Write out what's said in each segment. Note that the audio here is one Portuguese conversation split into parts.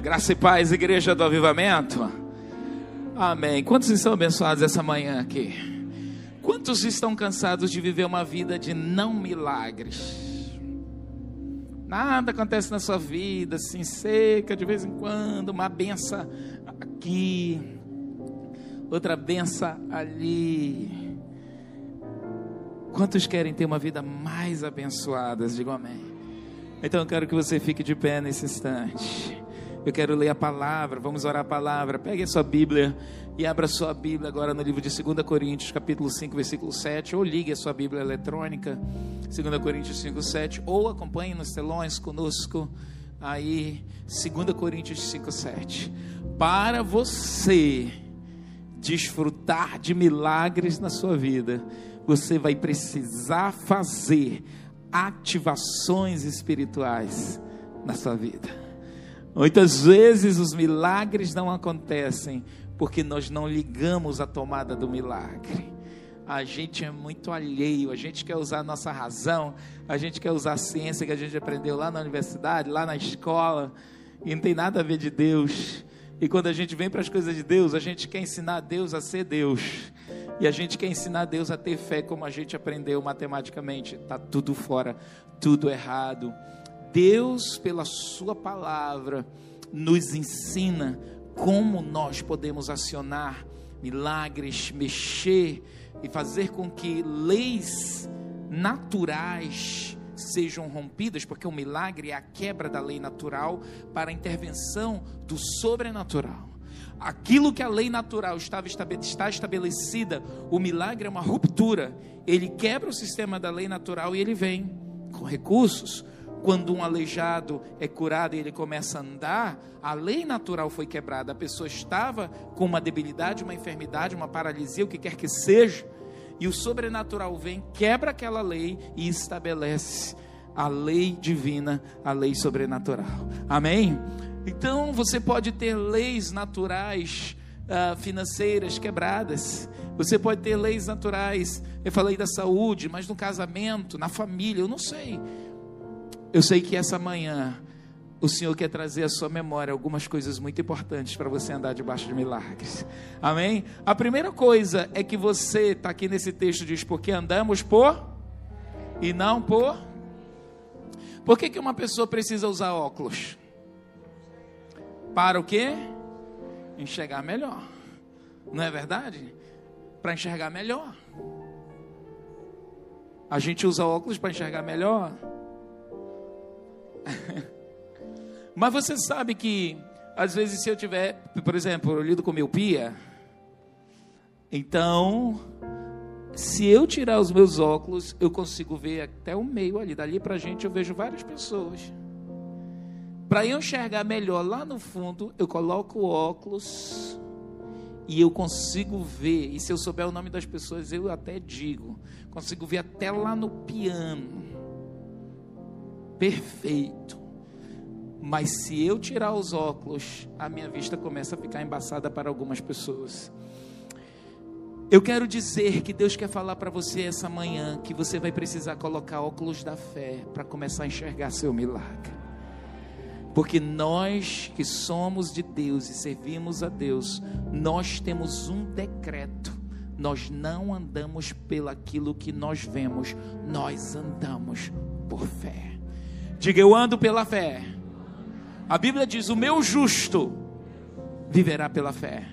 Graça e paz, igreja do avivamento. Amém. Quantos estão abençoados essa manhã aqui? Quantos estão cansados de viver uma vida de não milagres? Nada acontece na sua vida, assim, seca de vez em quando, uma benção aqui, outra benção ali. Quantos querem ter uma vida mais abençoada? Digam amém. Então eu quero que você fique de pé nesse instante. Eu quero ler a palavra, vamos orar a palavra. Pegue a sua Bíblia e abra a sua Bíblia agora no livro de 2 Coríntios, capítulo 5, versículo 7, ou ligue a sua Bíblia eletrônica, 2 Coríntios 5, 7, ou acompanhe nos telões conosco, aí, 2 Coríntios 5, 7. Para você desfrutar de milagres na sua vida, você vai precisar fazer ativações espirituais na sua vida. Muitas vezes os milagres não acontecem porque nós não ligamos a tomada do milagre. A gente é muito alheio, a gente quer usar a nossa razão, a gente quer usar a ciência que a gente aprendeu lá na universidade, lá na escola, e não tem nada a ver de Deus. E quando a gente vem para as coisas de Deus, a gente quer ensinar Deus a ser Deus. E a gente quer ensinar Deus a ter fé como a gente aprendeu matematicamente. Está tudo fora, tudo errado. Deus, pela Sua palavra, nos ensina como nós podemos acionar milagres, mexer e fazer com que leis naturais sejam rompidas, porque o milagre é a quebra da lei natural para a intervenção do sobrenatural. Aquilo que a lei natural estava está estabelecida, o milagre é uma ruptura. Ele quebra o sistema da lei natural e ele vem com recursos, quando um aleijado é curado e ele começa a andar, a lei natural foi quebrada. A pessoa estava com uma debilidade, uma enfermidade, uma paralisia, o que quer que seja, e o sobrenatural vem, quebra aquela lei e estabelece a lei divina, a lei sobrenatural. Amém? Então você pode ter leis naturais uh, financeiras quebradas. Você pode ter leis naturais. Eu falei da saúde, mas no casamento, na família, eu não sei. Eu sei que essa manhã o Senhor quer trazer à sua memória algumas coisas muito importantes para você andar debaixo de milagres. Amém? A primeira coisa é que você está aqui nesse texto diz porque andamos por e não por. Por que, que uma pessoa precisa usar óculos? Para o quê? Enxergar melhor. Não é verdade? Para enxergar melhor. A gente usa óculos para enxergar melhor. Mas você sabe que, às vezes, se eu tiver, por exemplo, eu lido com miopia, então, se eu tirar os meus óculos, eu consigo ver até o meio ali. Dali para gente eu vejo várias pessoas. Para eu enxergar melhor lá no fundo, eu coloco o óculos e eu consigo ver. E se eu souber o nome das pessoas, eu até digo. Consigo ver até lá no piano perfeito. Mas se eu tirar os óculos, a minha vista começa a ficar embaçada para algumas pessoas. Eu quero dizer que Deus quer falar para você essa manhã que você vai precisar colocar óculos da fé para começar a enxergar seu milagre. Porque nós que somos de Deus e servimos a Deus, nós temos um decreto. Nós não andamos pelo aquilo que nós vemos, nós andamos por fé. Diga, eu ando pela fé. A Bíblia diz: o meu justo viverá pela fé.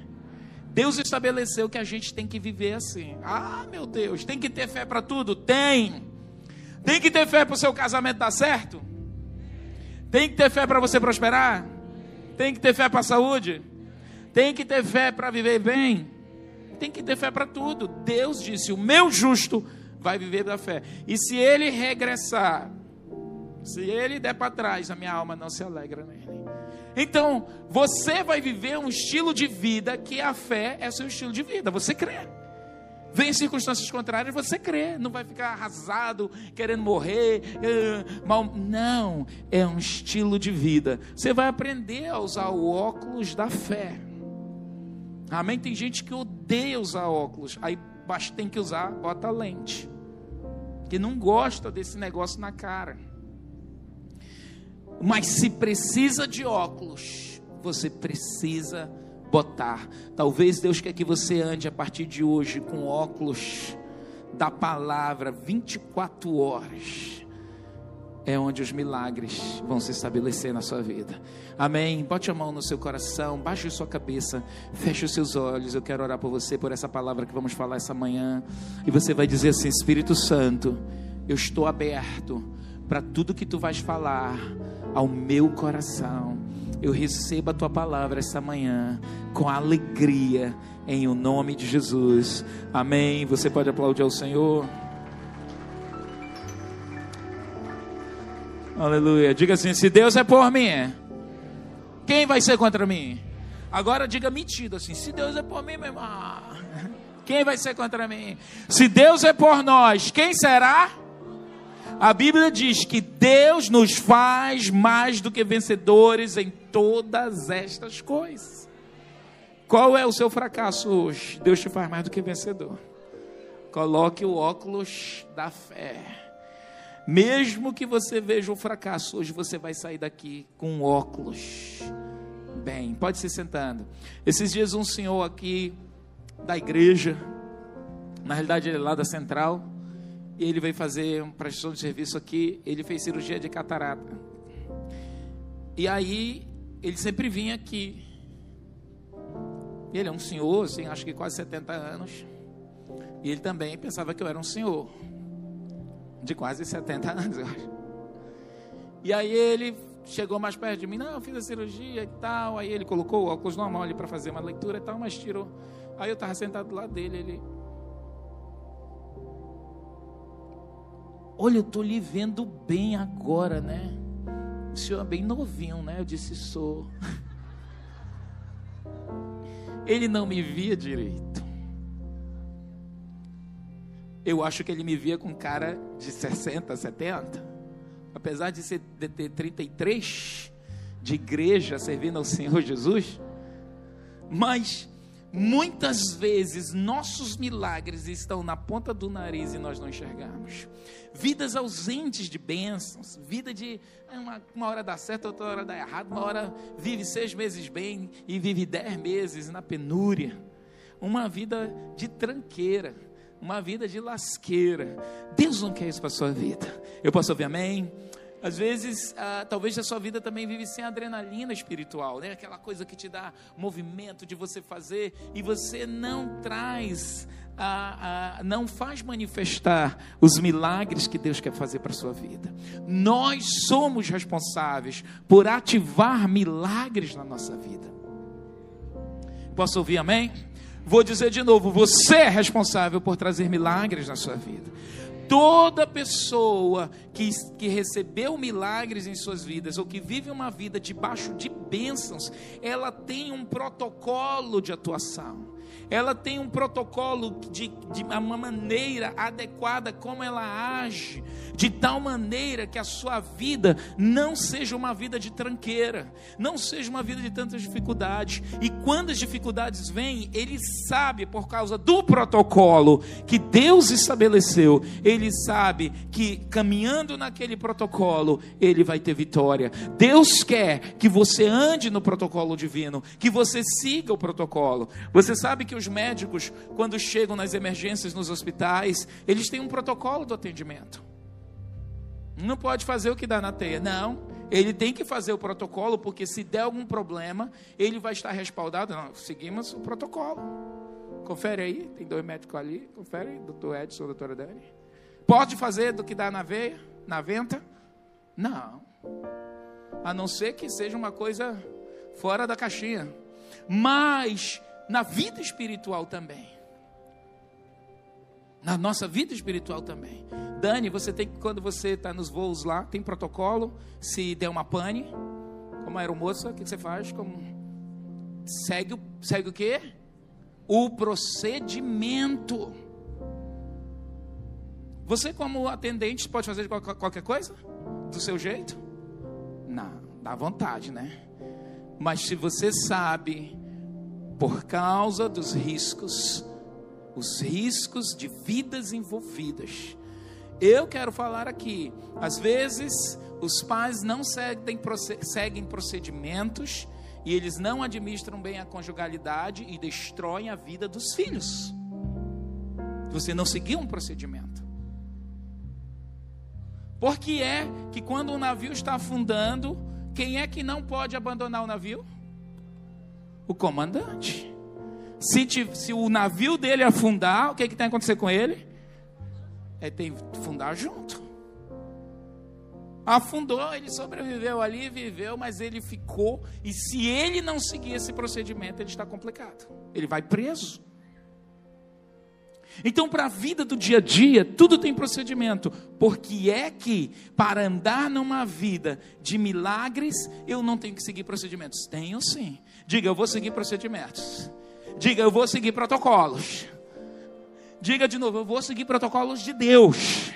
Deus estabeleceu que a gente tem que viver assim. Ah, meu Deus, tem que ter fé para tudo? Tem. Tem que ter fé para o seu casamento dar certo? Tem que ter fé para você prosperar? Tem que ter fé para a saúde? Tem que ter fé para viver bem? Tem que ter fé para tudo. Deus disse: o meu justo vai viver da fé. E se ele regressar se ele der para trás, a minha alma não se alegra nele. Então, você vai viver um estilo de vida que a fé é seu estilo de vida. Você crê. Vem circunstâncias contrárias, você crê. Não vai ficar arrasado, querendo morrer. Uh, mal. Não, é um estilo de vida. Você vai aprender a usar o óculos da fé. Amém? Tem gente que odeia usar óculos. Aí tem que usar, bota lente. Que não gosta desse negócio na cara. Mas se precisa de óculos, você precisa botar. Talvez Deus quer que você ande a partir de hoje com óculos da palavra 24 horas. É onde os milagres vão se estabelecer na sua vida. Amém. Bote a mão no seu coração, baixe sua cabeça, feche os seus olhos. Eu quero orar por você, por essa palavra que vamos falar essa manhã. E você vai dizer assim: Espírito Santo, eu estou aberto para tudo que tu vais falar ao meu coração. Eu recebo a tua palavra essa manhã com alegria, em o nome de Jesus. Amém. Você pode aplaudir ao Senhor. Aleluia. Diga assim: se Deus é por mim, quem vai ser contra mim? Agora diga metido assim: se Deus é por mim, meu irmão, quem vai ser contra mim? Se Deus é por nós, quem será? A Bíblia diz que Deus nos faz mais do que vencedores em todas estas coisas. Qual é o seu fracasso hoje? Deus te faz mais do que vencedor. Coloque o óculos da fé. Mesmo que você veja o fracasso, hoje você vai sair daqui com óculos. Bem, pode se sentando. Esses dias um senhor aqui da igreja, na realidade ele é lá da central, e ele veio fazer uma prestação de serviço aqui, ele fez cirurgia de catarata. E aí, ele sempre vinha aqui. Ele é um senhor, assim, acho que quase 70 anos. E ele também pensava que eu era um senhor. De quase 70 anos, eu acho. E aí ele chegou mais perto de mim, não, eu fiz a cirurgia e tal. Aí ele colocou o óculos normal ali para fazer uma leitura e tal, mas tirou. Aí eu estava sentado do lado dele, ele Olha, eu estou lhe vendo bem agora, né? O senhor é bem novinho, né? Eu disse: Sou. Ele não me via direito. Eu acho que ele me via com cara de 60, 70. Apesar de, ser, de ter 33 de igreja servindo ao Senhor Jesus. Mas Muitas vezes nossos milagres estão na ponta do nariz e nós não enxergamos. Vidas ausentes de bênçãos, vida de é, uma, uma hora dá certo, outra hora dá errado, uma hora vive seis meses bem e vive dez meses na penúria. Uma vida de tranqueira, uma vida de lasqueira. Deus não quer isso para a sua vida. Eu posso ouvir amém? Às vezes, ah, talvez a sua vida também vive sem adrenalina espiritual, né? Aquela coisa que te dá movimento de você fazer e você não traz, ah, ah, não faz manifestar os milagres que Deus quer fazer para sua vida. Nós somos responsáveis por ativar milagres na nossa vida. Posso ouvir amém? Vou dizer de novo: você é responsável por trazer milagres na sua vida. Toda pessoa que, que recebeu milagres em suas vidas, ou que vive uma vida debaixo de bênçãos, ela tem um protocolo de atuação ela tem um protocolo de, de, uma maneira adequada como ela age, de tal maneira que a sua vida não seja uma vida de tranqueira, não seja uma vida de tantas dificuldades. E quando as dificuldades vêm, ele sabe por causa do protocolo que Deus estabeleceu, ele sabe que caminhando naquele protocolo, ele vai ter vitória. Deus quer que você ande no protocolo divino, que você siga o protocolo. Você sabe que os médicos, quando chegam nas emergências nos hospitais, eles têm um protocolo do atendimento. Não pode fazer o que dá na teia, não. Ele tem que fazer o protocolo, porque se der algum problema, ele vai estar respaldado. Não, seguimos o protocolo. Confere aí, tem dois médicos ali. Confere aí, doutor Edson, doutora Dani. Pode fazer do que dá na veia, na venta? Não. A não ser que seja uma coisa fora da caixinha. Mas na vida espiritual também. Na nossa vida espiritual também. Dani, você tem que, quando você está nos voos lá, tem protocolo. Se der uma pane, como aeromoça, o que você faz? Como... Segue, segue o quê? O procedimento. Você, como atendente, pode fazer qualquer coisa? Do seu jeito? Não, dá vontade, né? Mas se você sabe por causa dos riscos, os riscos de vidas envolvidas. Eu quero falar aqui, às vezes os pais não seguem, seguem procedimentos e eles não administram bem a conjugalidade e destroem a vida dos filhos. Você não seguiu um procedimento. Por que é que quando o navio está afundando, quem é que não pode abandonar o navio? O comandante. Se, te, se o navio dele afundar, o que, é que tem que acontecer com ele? É tem que afundar junto. Afundou, ele sobreviveu ali, viveu, mas ele ficou. E se ele não seguir esse procedimento, ele está complicado. Ele vai preso. Então, para a vida do dia a dia, tudo tem procedimento. Porque é que, para andar numa vida de milagres, eu não tenho que seguir procedimentos? Tenho sim. Diga, eu vou seguir procedimentos. Diga, eu vou seguir protocolos. Diga de novo, eu vou seguir protocolos de Deus.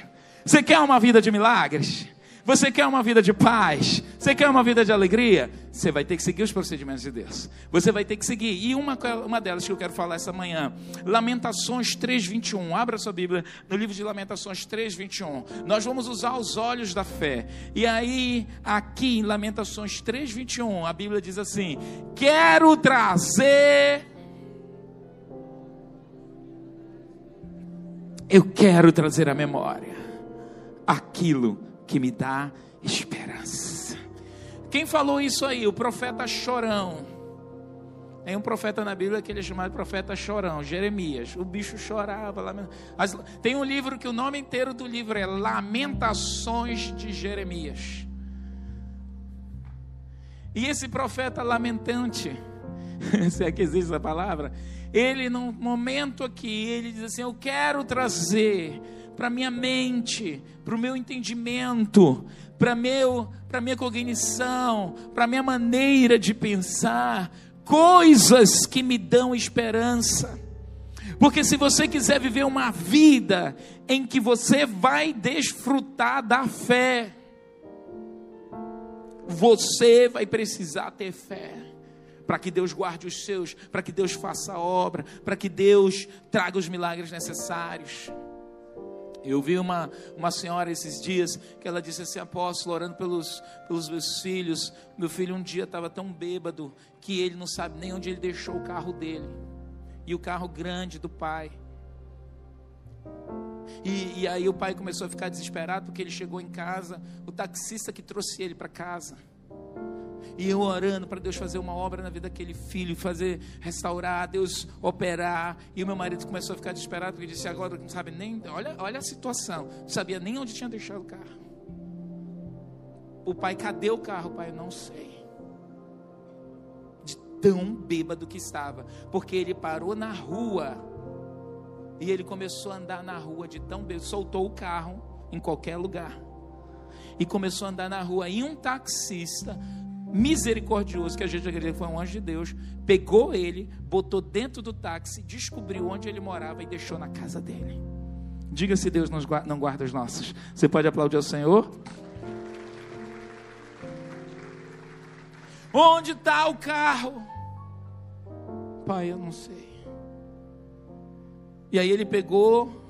Você quer uma vida de milagres? Você quer uma vida de paz? Você quer uma vida de alegria? Você vai ter que seguir os procedimentos de Deus. Você vai ter que seguir. E uma, uma delas que eu quero falar essa manhã, Lamentações 3:21. Abra sua Bíblia no livro de Lamentações 3:21. Nós vamos usar os olhos da fé. E aí, aqui em Lamentações 3:21, a Bíblia diz assim: "Quero trazer Eu quero trazer à memória aquilo que me dá esperança. Quem falou isso aí? O profeta Chorão. Tem um profeta na Bíblia que ele é chamado profeta Chorão, Jeremias. O bicho chorava. Tem um livro que o nome inteiro do livro é Lamentações de Jeremias. E esse profeta lamentante, se é que existe essa palavra, ele num momento aqui, ele diz assim: Eu quero trazer para minha mente, para o meu entendimento, para meu, para minha cognição, para minha maneira de pensar, coisas que me dão esperança. Porque se você quiser viver uma vida em que você vai desfrutar da fé, você vai precisar ter fé para que Deus guarde os seus, para que Deus faça a obra, para que Deus traga os milagres necessários. Eu vi uma, uma senhora esses dias que ela disse assim: Apóstolo, orando pelos, pelos meus filhos. Meu filho um dia estava tão bêbado que ele não sabe nem onde ele deixou o carro dele e o carro grande do pai. E, e aí o pai começou a ficar desesperado porque ele chegou em casa, o taxista que trouxe ele para casa. E eu orando para Deus fazer uma obra na vida daquele filho, fazer restaurar, Deus operar. E o meu marido começou a ficar desesperado, porque disse: agora não sabe nem, olha, olha a situação, não sabia nem onde tinha deixado o carro. O pai, cadê o carro? Pai, não sei. De tão bêbado que estava, porque ele parou na rua e ele começou a andar na rua de tão bêbado, soltou o carro em qualquer lugar e começou a andar na rua. E um taxista misericordioso, que a gente acredita que foi um anjo de Deus, pegou ele, botou dentro do táxi, descobriu onde ele morava e deixou na casa dele. Diga se Deus não guarda os nossos. Você pode aplaudir ao Senhor? Onde está o carro? Pai, eu não sei. E aí ele pegou,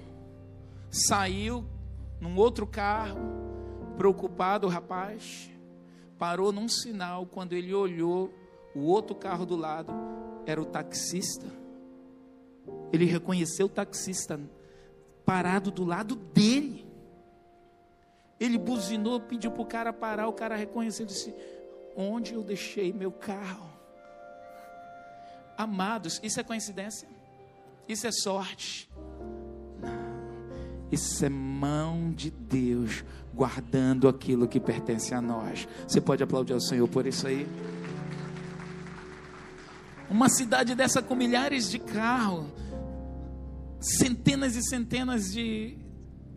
saiu num outro carro, preocupado o rapaz parou num sinal quando ele olhou o outro carro do lado, era o taxista. Ele reconheceu o taxista parado do lado dele. Ele buzinou, pediu para o cara parar, o cara reconheceu disse: Onde eu deixei meu carro? Amados, isso é coincidência? Isso é sorte? Isso é mão de Deus guardando aquilo que pertence a nós. Você pode aplaudir ao Senhor por isso aí? Uma cidade dessa com milhares de carros, centenas e centenas de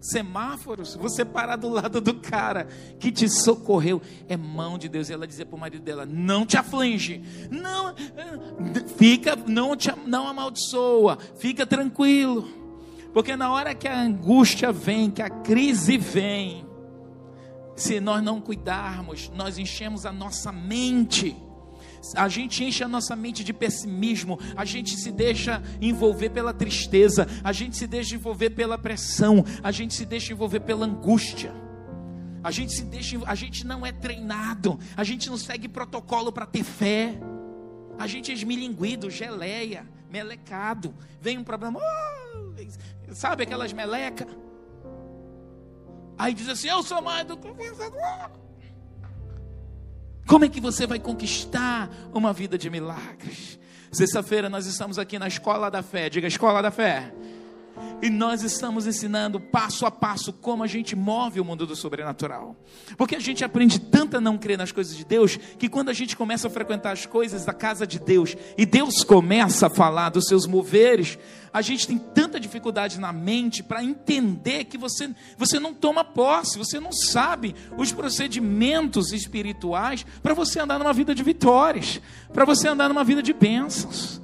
semáforos, você parar do lado do cara que te socorreu, é mão de Deus. E ela dizia para o marido dela: Não te aflige, não, fica, não, te, não amaldiçoa, fica tranquilo, porque na hora que a angústia vem, que a crise vem, se nós não cuidarmos, nós enchemos a nossa mente. A gente enche a nossa mente de pessimismo, a gente se deixa envolver pela tristeza, a gente se deixa envolver pela pressão, a gente se deixa envolver pela angústia. A gente se deixa, a gente não é treinado, a gente não segue protocolo para ter fé. A gente é esmilinguido, geleia, melecado. Vem um problema, oh, sabe aquelas meleca? Aí diz assim: Eu sou mais do que Como é que você vai conquistar uma vida de milagres? Sexta-feira nós estamos aqui na Escola da Fé. Diga Escola da Fé. E nós estamos ensinando passo a passo como a gente move o mundo do sobrenatural. Porque a gente aprende tanto a não crer nas coisas de Deus, que quando a gente começa a frequentar as coisas da casa de Deus, e Deus começa a falar dos seus moveres, a gente tem tanta dificuldade na mente para entender que você, você não toma posse, você não sabe os procedimentos espirituais para você andar numa vida de vitórias, para você andar numa vida de bênçãos.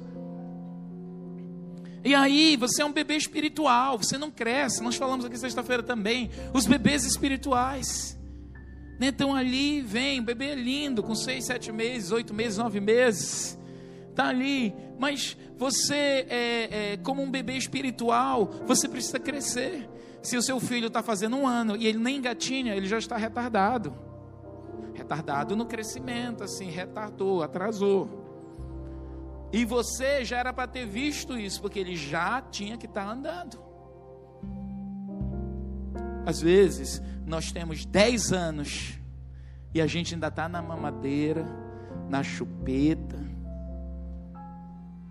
E aí, você é um bebê espiritual, você não cresce. Nós falamos aqui sexta-feira também, os bebês espirituais. Né? Ali vem, bebê lindo, com seis, sete meses, oito meses, nove meses. Está ali, mas você, é, é, como um bebê espiritual, você precisa crescer. Se o seu filho está fazendo um ano e ele nem engatinha, ele já está retardado. Retardado no crescimento, assim, retardou, atrasou. E você já era para ter visto isso, porque ele já tinha que estar tá andando. Às vezes, nós temos 10 anos e a gente ainda está na mamadeira, na chupeta.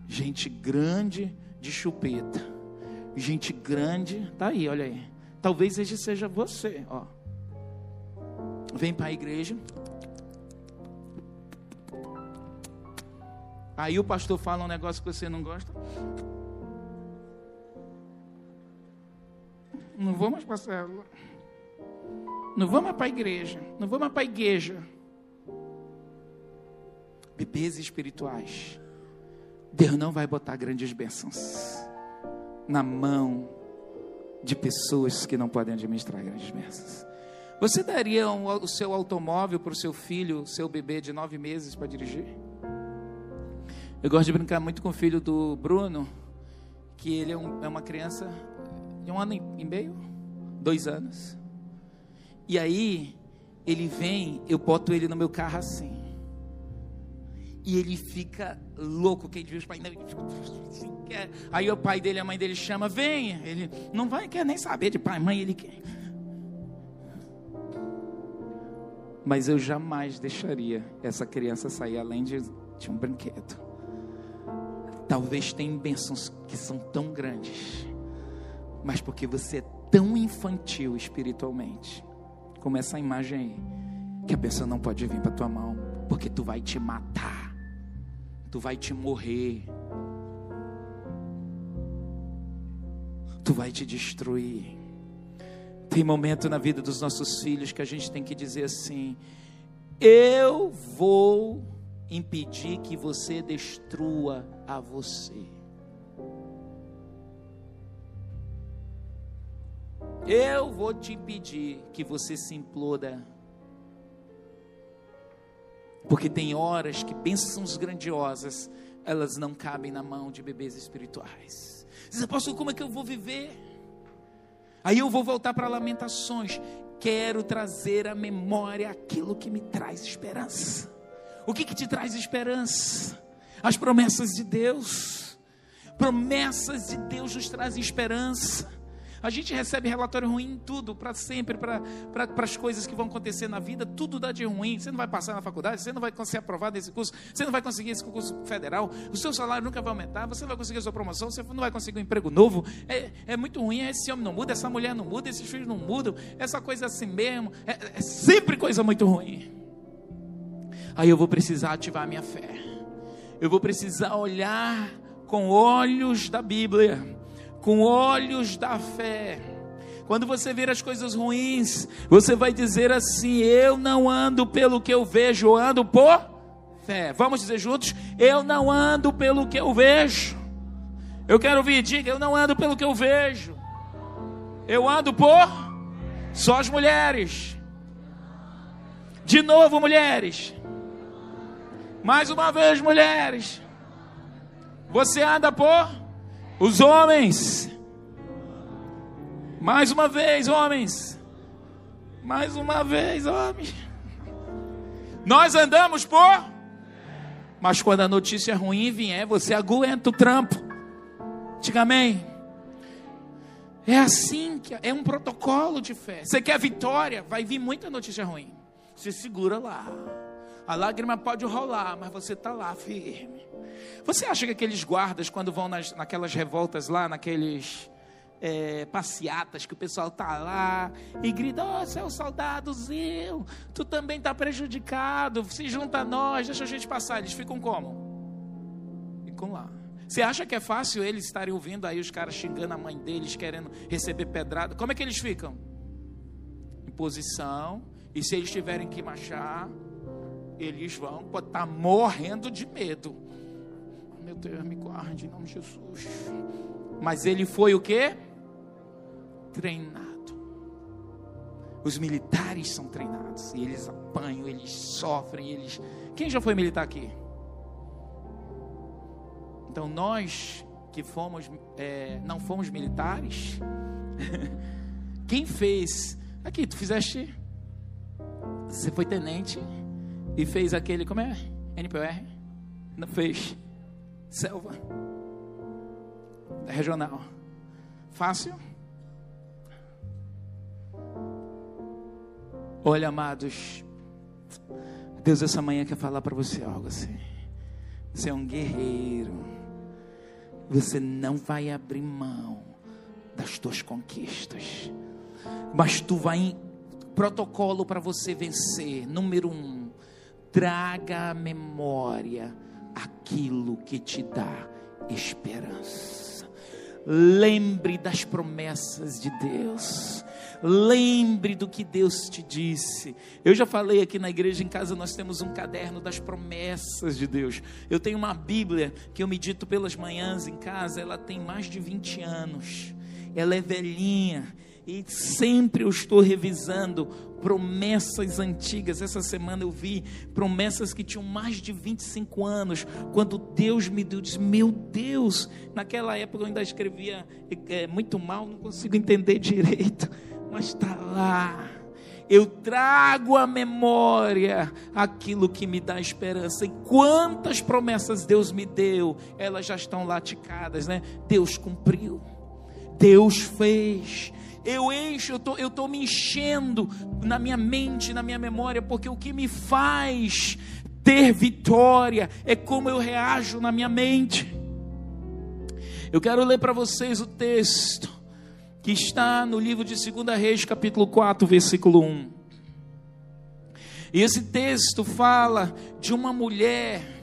Gente grande de chupeta. Gente grande, tá aí, olha aí. Talvez esse seja você, ó. Vem para a igreja, Aí o pastor fala um negócio que você não gosta. Não vou mais para a célula. Não vou mais para a igreja. Não vou mais para a igreja. Bebês espirituais. Deus não vai botar grandes bênçãos na mão de pessoas que não podem administrar grandes bênçãos. Você daria um, o seu automóvel para o seu filho, seu bebê de nove meses para dirigir? Eu gosto de brincar muito com o filho do Bruno, que ele é, um, é uma criança de um ano e meio, dois anos. E aí, ele vem, eu boto ele no meu carro assim. E ele fica louco, quem diz os pais Aí o pai dele, a mãe dele chama, vem. Ele não vai, quer nem saber de pai, mãe, ele quer. Mas eu jamais deixaria essa criança sair além de, de um brinquedo. Talvez tenha bênçãos que são tão grandes, mas porque você é tão infantil espiritualmente, como essa imagem aí, que a pessoa não pode vir para tua mão, porque tu vai te matar, tu vai te morrer, tu vai te destruir. Tem momento na vida dos nossos filhos que a gente tem que dizer assim: eu vou impedir que você destrua a você. Eu vou te impedir que você se imploda. Porque tem horas que bênçãos grandiosas, elas não cabem na mão de bebês espirituais. Diz, apóstolo, como é que eu vou viver? Aí eu vou voltar para Lamentações. Quero trazer à memória aquilo que me traz esperança. O que, que te traz esperança? As promessas de Deus. Promessas de Deus nos trazem esperança. A gente recebe relatório ruim em tudo, para sempre, para as coisas que vão acontecer na vida, tudo dá de ruim. Você não vai passar na faculdade, você não vai ser aprovado nesse curso, você não vai conseguir esse concurso federal, o seu salário nunca vai aumentar, você não vai conseguir a sua promoção, você não vai conseguir um emprego novo. É, é muito ruim, esse homem não muda, essa mulher não muda, esses filhos não mudam, essa coisa é assim mesmo. É, é sempre coisa muito ruim. Aí eu vou precisar ativar minha fé. Eu vou precisar olhar com olhos da Bíblia, com olhos da fé. Quando você ver as coisas ruins, você vai dizer assim: Eu não ando pelo que eu vejo, eu ando por fé. Vamos dizer juntos: Eu não ando pelo que eu vejo. Eu quero ouvir, diga: Eu não ando pelo que eu vejo. Eu ando por só as mulheres. De novo, mulheres. Mais uma vez, mulheres. Você anda por os homens. Mais uma vez, homens. Mais uma vez, homens. Nós andamos por Mas quando a notícia ruim vier, você aguenta o trampo. Diga amém. É assim que é um protocolo de fé. Você quer vitória? Vai vir muita notícia ruim. Você segura lá. A lágrima pode rolar, mas você está lá firme. Você acha que aqueles guardas, quando vão nas, naquelas revoltas lá, naqueles é, passeatas que o pessoal tá lá e grita: Ó, oh, seu soldadozinho, tu também tá prejudicado, se junta a nós, deixa a gente passar. Eles ficam como? Ficam lá. Você acha que é fácil eles estarem ouvindo aí os caras xingando a mãe deles, querendo receber pedrada? Como é que eles ficam? Em posição, e se eles tiverem que marchar, eles vão estar morrendo de medo. Meu Deus, me guarde em nome de Jesus. Mas ele foi o que? treinado. Os militares são treinados e eles apanham, eles sofrem, eles. Quem já foi militar aqui? Então nós que fomos, é, não fomos militares, quem fez? Aqui, tu fizeste. Você foi tenente e fez aquele, como é? NPR? Não fez. Selva. Regional. Fácil? Olha, amados, Deus essa manhã quer falar para você algo assim. Você é um guerreiro. Você não vai abrir mão das tuas conquistas. Mas tu vai em protocolo para você vencer. Número um, traga à memória aquilo que te dá esperança. Lembre das promessas de Deus. Lembre do que Deus te disse. Eu já falei aqui na igreja em casa, nós temos um caderno das promessas de Deus. Eu tenho uma Bíblia que eu medito pelas manhãs em casa, ela tem mais de 20 anos. Ela é velhinha e sempre eu estou revisando promessas antigas. Essa semana eu vi promessas que tinham mais de 25 anos. Quando Deus me deu, disse: Meu Deus, naquela época eu ainda escrevia é, muito mal, não consigo entender direito mas está lá. Eu trago à memória aquilo que me dá esperança. E quantas promessas Deus me deu, elas já estão laticadas, né? Deus cumpriu, Deus fez. Eu encho, eu tô, estou tô me enchendo na minha mente, na minha memória, porque o que me faz ter vitória é como eu reajo na minha mente. Eu quero ler para vocês o texto que está no livro de 2 Reis, capítulo 4, versículo 1. E esse texto fala de uma mulher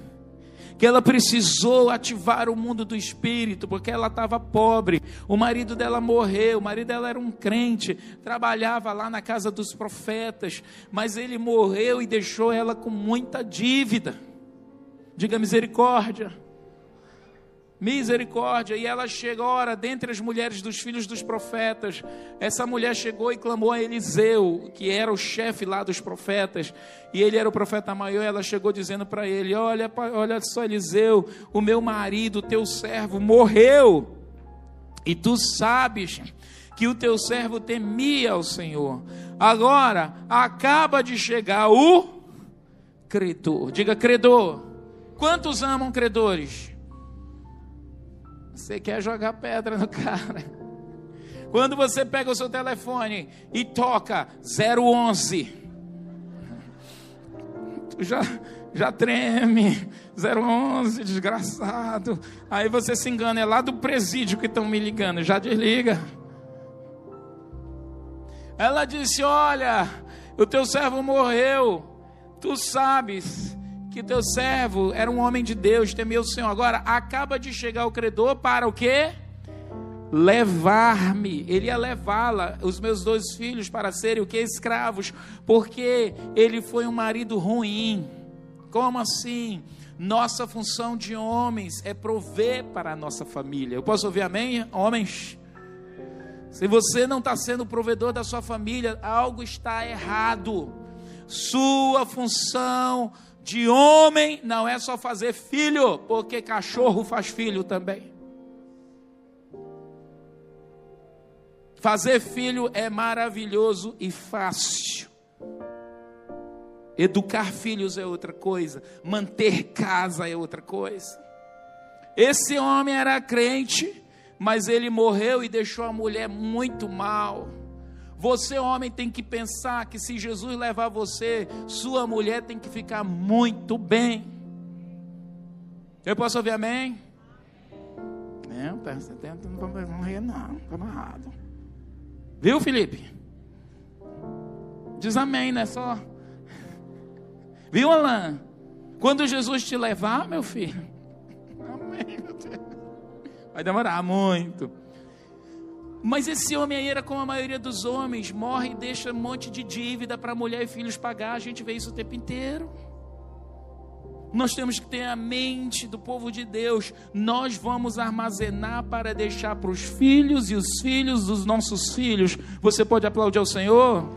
que ela precisou ativar o mundo do espírito, porque ela estava pobre. O marido dela morreu, o marido dela era um crente, trabalhava lá na casa dos profetas, mas ele morreu e deixou ela com muita dívida. Diga misericórdia. Misericórdia, e ela chega, ora, dentre as mulheres dos filhos dos profetas, essa mulher chegou e clamou a Eliseu, que era o chefe lá dos profetas, e ele era o profeta maior, ela chegou dizendo para ele: Olha, olha só, Eliseu, o meu marido, teu servo, morreu, e tu sabes que o teu servo temia ao Senhor. Agora acaba de chegar o credor, diga credor. Quantos amam credores? Você quer jogar pedra no cara. Quando você pega o seu telefone e toca 011, tu já, já treme. 011, desgraçado. Aí você se engana, é lá do presídio que estão me ligando, já desliga. Ela disse: Olha, o teu servo morreu, tu sabes que teu servo era um homem de Deus, temeu o Senhor. Agora acaba de chegar o credor para o quê? Levar-me, ele ia levá-la, os meus dois filhos, para serem o que? Escravos, porque ele foi um marido ruim. Como assim? Nossa função de homens é prover para a nossa família. Eu posso ouvir amém, homens? Se você não está sendo provedor da sua família, algo está errado. Sua função de homem não é só fazer filho, porque cachorro faz filho também. Fazer filho é maravilhoso e fácil. Educar filhos é outra coisa, manter casa é outra coisa. Esse homem era crente, mas ele morreu e deixou a mulher muito mal. Você, homem, tem que pensar que se Jesus levar você, sua mulher tem que ficar muito bem. Eu posso ouvir amém? Não, não vamos morrer, não, está amarrado. Viu, Felipe? Diz amém, né? Só. Viu, Alain? Quando Jesus te levar, meu filho. Amém, meu Deus. Vai demorar muito. Mas esse homem aí era como a maioria dos homens, morre e deixa um monte de dívida para mulher e filhos pagar. A gente vê isso o tempo inteiro. Nós temos que ter a mente do povo de Deus. Nós vamos armazenar para deixar para os filhos e os filhos dos nossos filhos. Você pode aplaudir ao Senhor?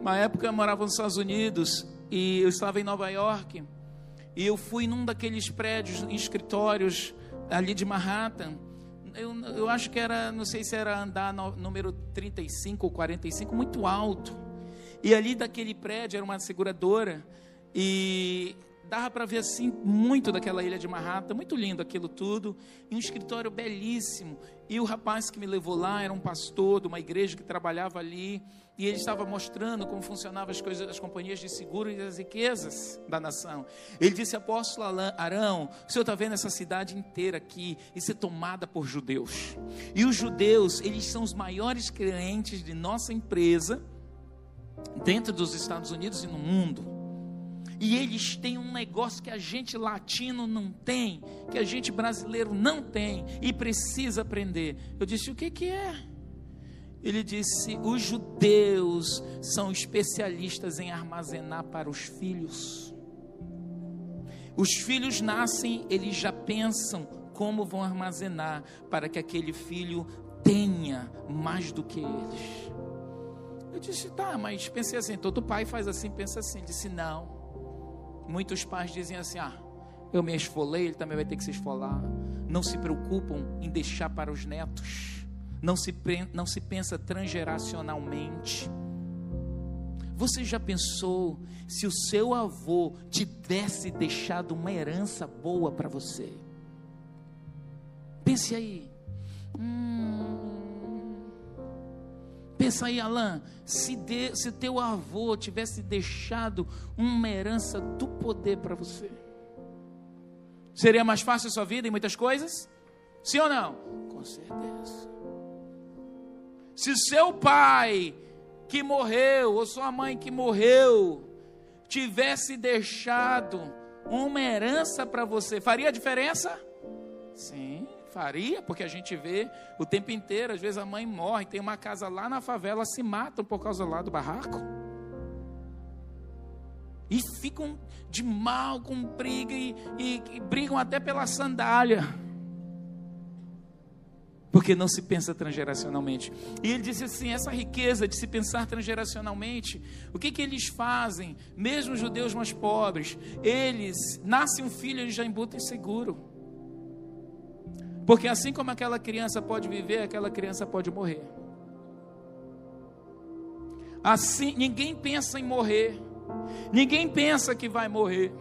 Uma época eu morava nos Estados Unidos e eu estava em Nova York. E eu fui num daqueles prédios, escritórios ali de Manhattan. Eu, eu acho que era, não sei se era andar no, número 35 ou 45, muito alto. E ali daquele prédio era uma seguradora. E dava para ver assim muito daquela ilha de Manhattan, muito lindo aquilo tudo, e um escritório belíssimo. E o rapaz que me levou lá era um pastor de uma igreja que trabalhava ali, e ele estava mostrando como funcionavam as coisas das companhias de seguro e das riquezas da nação. Ele disse: Apóstolo Arão, o senhor está vendo essa cidade inteira aqui e ser tomada por judeus. E os judeus, eles são os maiores clientes de nossa empresa dentro dos Estados Unidos e no mundo. E eles têm um negócio que a gente latino não tem, que a gente brasileiro não tem e precisa aprender. Eu disse: o que, que é? Ele disse: os judeus são especialistas em armazenar para os filhos. Os filhos nascem, eles já pensam como vão armazenar para que aquele filho tenha mais do que eles. Eu disse: tá, mas pensei assim: todo pai faz assim, pensa assim. Disse: não. Muitos pais dizem assim: ah, eu me esfolei, ele também vai ter que se esfolar. Não se preocupam em deixar para os netos não se, não se pensa transgeracionalmente. Você já pensou se o seu avô tivesse deixado uma herança boa para você? Pense aí. Hum, pensa aí, Alain. Se, de, se teu avô tivesse deixado uma herança do poder para você, seria mais fácil a sua vida em muitas coisas? Sim ou não? Com certeza. Se seu pai que morreu, ou sua mãe que morreu, tivesse deixado uma herança para você, faria diferença? Sim, faria, porque a gente vê o tempo inteiro, às vezes a mãe morre, tem uma casa lá na favela, se matam por causa lá do barraco. E ficam de mal com briga e, e, e brigam até pela sandália porque não se pensa transgeracionalmente. E ele disse assim: essa riqueza de se pensar transgeracionalmente, o que, que eles fazem? Mesmo os judeus mais pobres, eles, nasce um filho, eles já embutem seguro. Porque assim como aquela criança pode viver, aquela criança pode morrer. Assim, ninguém pensa em morrer. Ninguém pensa que vai morrer.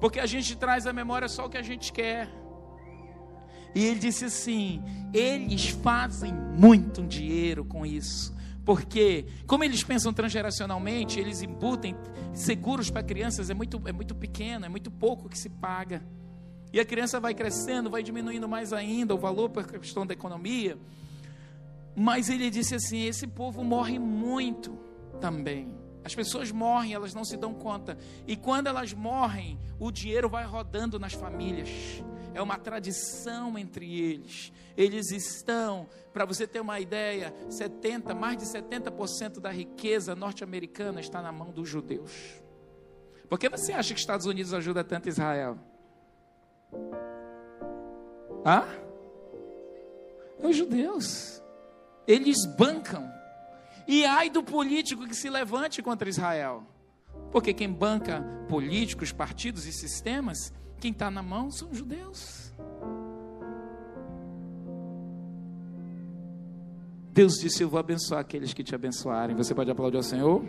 Porque a gente traz à memória só o que a gente quer. E ele disse assim: eles fazem muito dinheiro com isso. Porque, como eles pensam transgeracionalmente, eles embutem seguros para crianças, é muito, é muito pequeno, é muito pouco que se paga. E a criança vai crescendo, vai diminuindo mais ainda o valor a questão da economia. Mas ele disse assim: esse povo morre muito também. As pessoas morrem, elas não se dão conta. E quando elas morrem, o dinheiro vai rodando nas famílias é uma tradição entre eles. Eles estão, para você ter uma ideia, 70, mais de 70% da riqueza norte-americana está na mão dos judeus. Por que você acha que os Estados Unidos ajuda tanto Israel? É os judeus. Eles bancam. E ai do político que se levante contra Israel. Porque quem banca políticos, partidos e sistemas quem está na mão são os judeus. Deus disse: Eu vou abençoar aqueles que te abençoarem. Você pode aplaudir ao Senhor?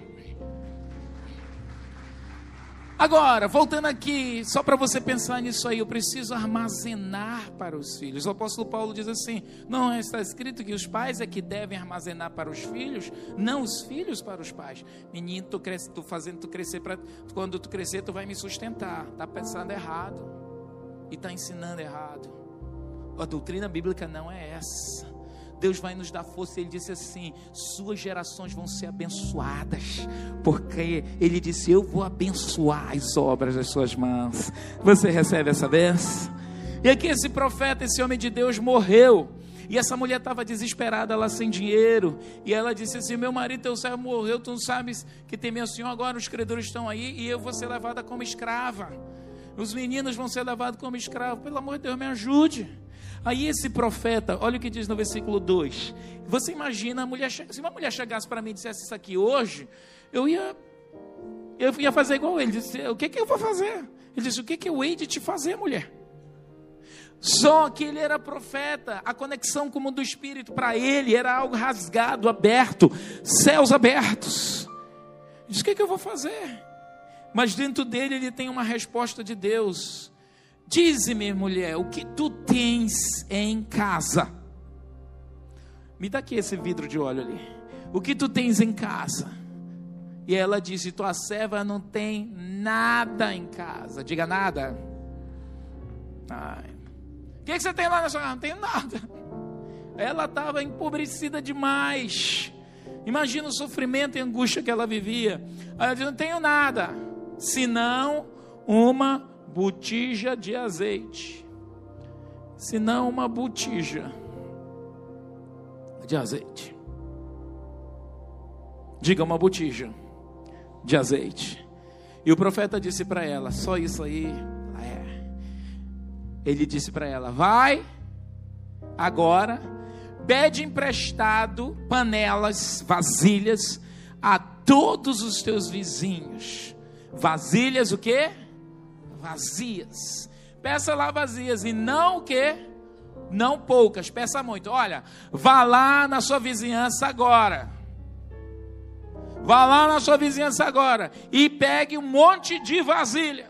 Agora, voltando aqui, só para você pensar nisso aí, eu preciso armazenar para os filhos. O apóstolo Paulo diz assim: não está escrito que os pais é que devem armazenar para os filhos, não os filhos para os pais. Menino, tu cresce, tu fazendo tu crescer para quando tu crescer tu vai me sustentar. Tá pensando errado e tá ensinando errado. A doutrina bíblica não é essa. Deus vai nos dar força. Ele disse assim: Suas gerações vão ser abençoadas, porque Ele disse: Eu vou abençoar as obras das suas mãos. Você recebe essa benção? E aqui esse profeta, esse homem de Deus, morreu. E essa mulher estava desesperada, lá sem dinheiro. E ela disse assim: Meu marido, teu servo morreu, tu não sabes que tem meu senhor agora, os credores estão aí e eu vou ser levada como escrava. Os meninos vão ser levados como escravo. Pelo amor de Deus, me ajude. Aí esse profeta, olha o que diz no versículo 2. Você imagina a mulher, se uma mulher chegasse para mim e dissesse isso aqui hoje, eu ia eu ia fazer igual ele. Disse, o que que eu vou fazer? Ele disse: "O que que eu hei de te fazer, mulher?" Só que ele era profeta, a conexão com o mundo do espírito para ele era algo rasgado, aberto, céus abertos. Disse: "O que que eu vou fazer?" Mas dentro dele ele tem uma resposta de Deus. Dize-me, mulher, o que tu tens em casa? Me dá aqui esse vidro de óleo ali. O que tu tens em casa? E ela disse: Tua serva não tem nada em casa. Diga nada. Ai. O que, que você tem lá na sua casa? Não tenho nada. Ela estava empobrecida demais. Imagina o sofrimento e angústia que ela vivia. Ela disse: Não tenho nada, senão uma botija de azeite, se não uma botija de azeite. Diga uma botija de azeite. E o profeta disse para ela: só isso aí. É. Ele disse para ela: vai agora, pede emprestado panelas, vasilhas a todos os teus vizinhos. Vasilhas o quê? Vazias. Peça lá vazias e não o quê? Não poucas, peça muito. Olha, vá lá na sua vizinhança agora. Vá lá na sua vizinhança agora e pegue um monte de vasilha.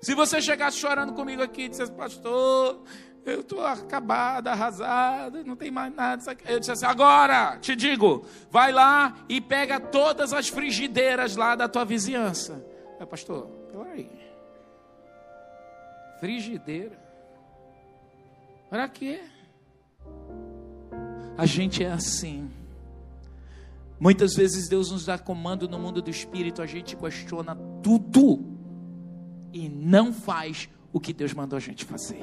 Se você chegasse chorando comigo aqui e dissesse, pastor, eu estou acabada, arrasada, não tem mais nada. Eu disse assim: agora te digo, vai lá e pega todas as frigideiras lá da tua vizinhança. É, pastor. Frigideira. Para quê? A gente é assim. Muitas vezes Deus nos dá comando no mundo do espírito, a gente questiona tudo e não faz o que Deus mandou a gente fazer.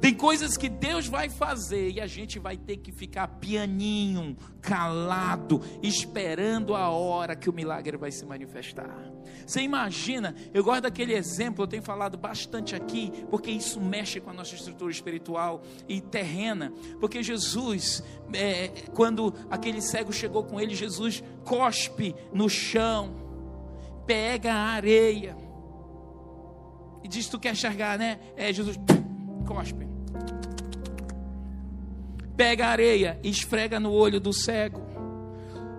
Tem coisas que Deus vai fazer e a gente vai ter que ficar pianinho, calado, esperando a hora que o milagre vai se manifestar. Você imagina, eu gosto daquele exemplo, eu tenho falado bastante aqui, porque isso mexe com a nossa estrutura espiritual e terrena. Porque Jesus, é, quando aquele cego chegou com ele, Jesus cospe no chão, pega a areia e diz: Tu quer enxergar, né? É, Jesus cospe. Pega a areia e esfrega no olho do cego.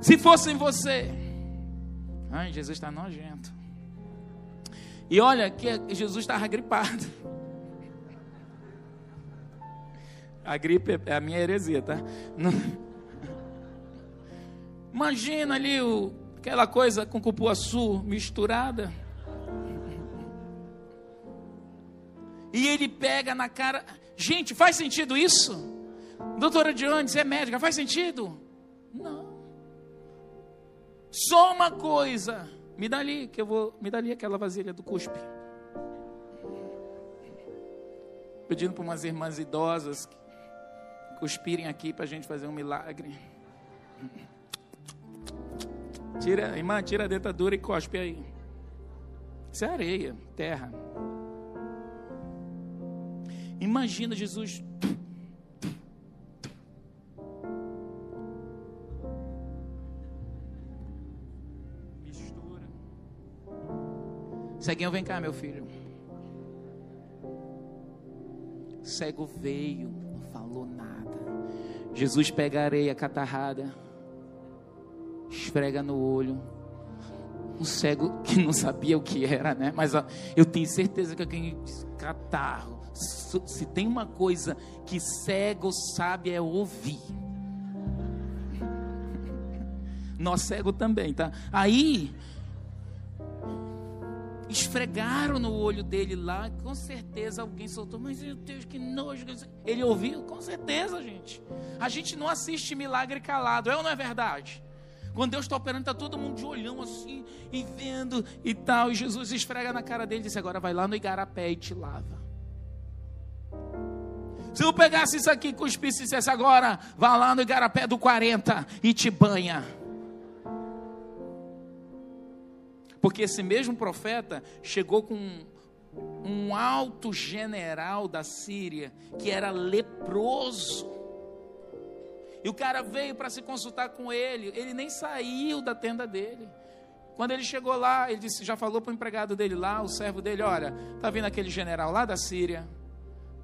Se fosse você, ai, Jesus está nojento. E olha que Jesus estava gripado. A gripe é a minha heresia, tá? Não... Imagina ali o, aquela coisa com cupuaçu misturada. E ele pega na cara. Gente, faz sentido isso? Doutora Dione, você é médica, faz sentido? Não. Só uma coisa. Me dá ali, que eu vou. Me dá ali aquela vasilha do cuspe. Pedindo para umas irmãs idosas cuspirem aqui para a gente fazer um milagre. Tira, irmã, tira a dentadura e cospe aí. Isso é areia, terra. Imagina Jesus. Mistura. Ceguinho, vem cá, meu filho. Cego veio, não falou nada. Jesus pega a areia catarrada, esfrega no olho. Um cego que não sabia o que era, né? Mas ó, eu tenho certeza que alguém diz catarro. Se tem uma coisa que cego sabe é ouvir. Nós cego também, tá? Aí esfregaram no olho dele lá, com certeza alguém soltou, mas meu Deus, que nojo. Ele ouviu? Com certeza, gente. A gente não assiste milagre calado, é ou não é verdade? Quando Deus está operando, está todo mundo de olhão assim, e vendo e tal. E Jesus esfrega na cara dele e disse: Agora vai lá no igarapé e te lava. Se eu pegasse isso aqui, cuspisse e dissesse: Agora vá lá no igarapé do 40 e te banha. Porque esse mesmo profeta chegou com um alto general da Síria que era leproso. E o cara veio para se consultar com ele. Ele nem saiu da tenda dele. Quando ele chegou lá, ele disse, já falou para o empregado dele lá, o servo dele: Olha, tá vindo aquele general lá da Síria.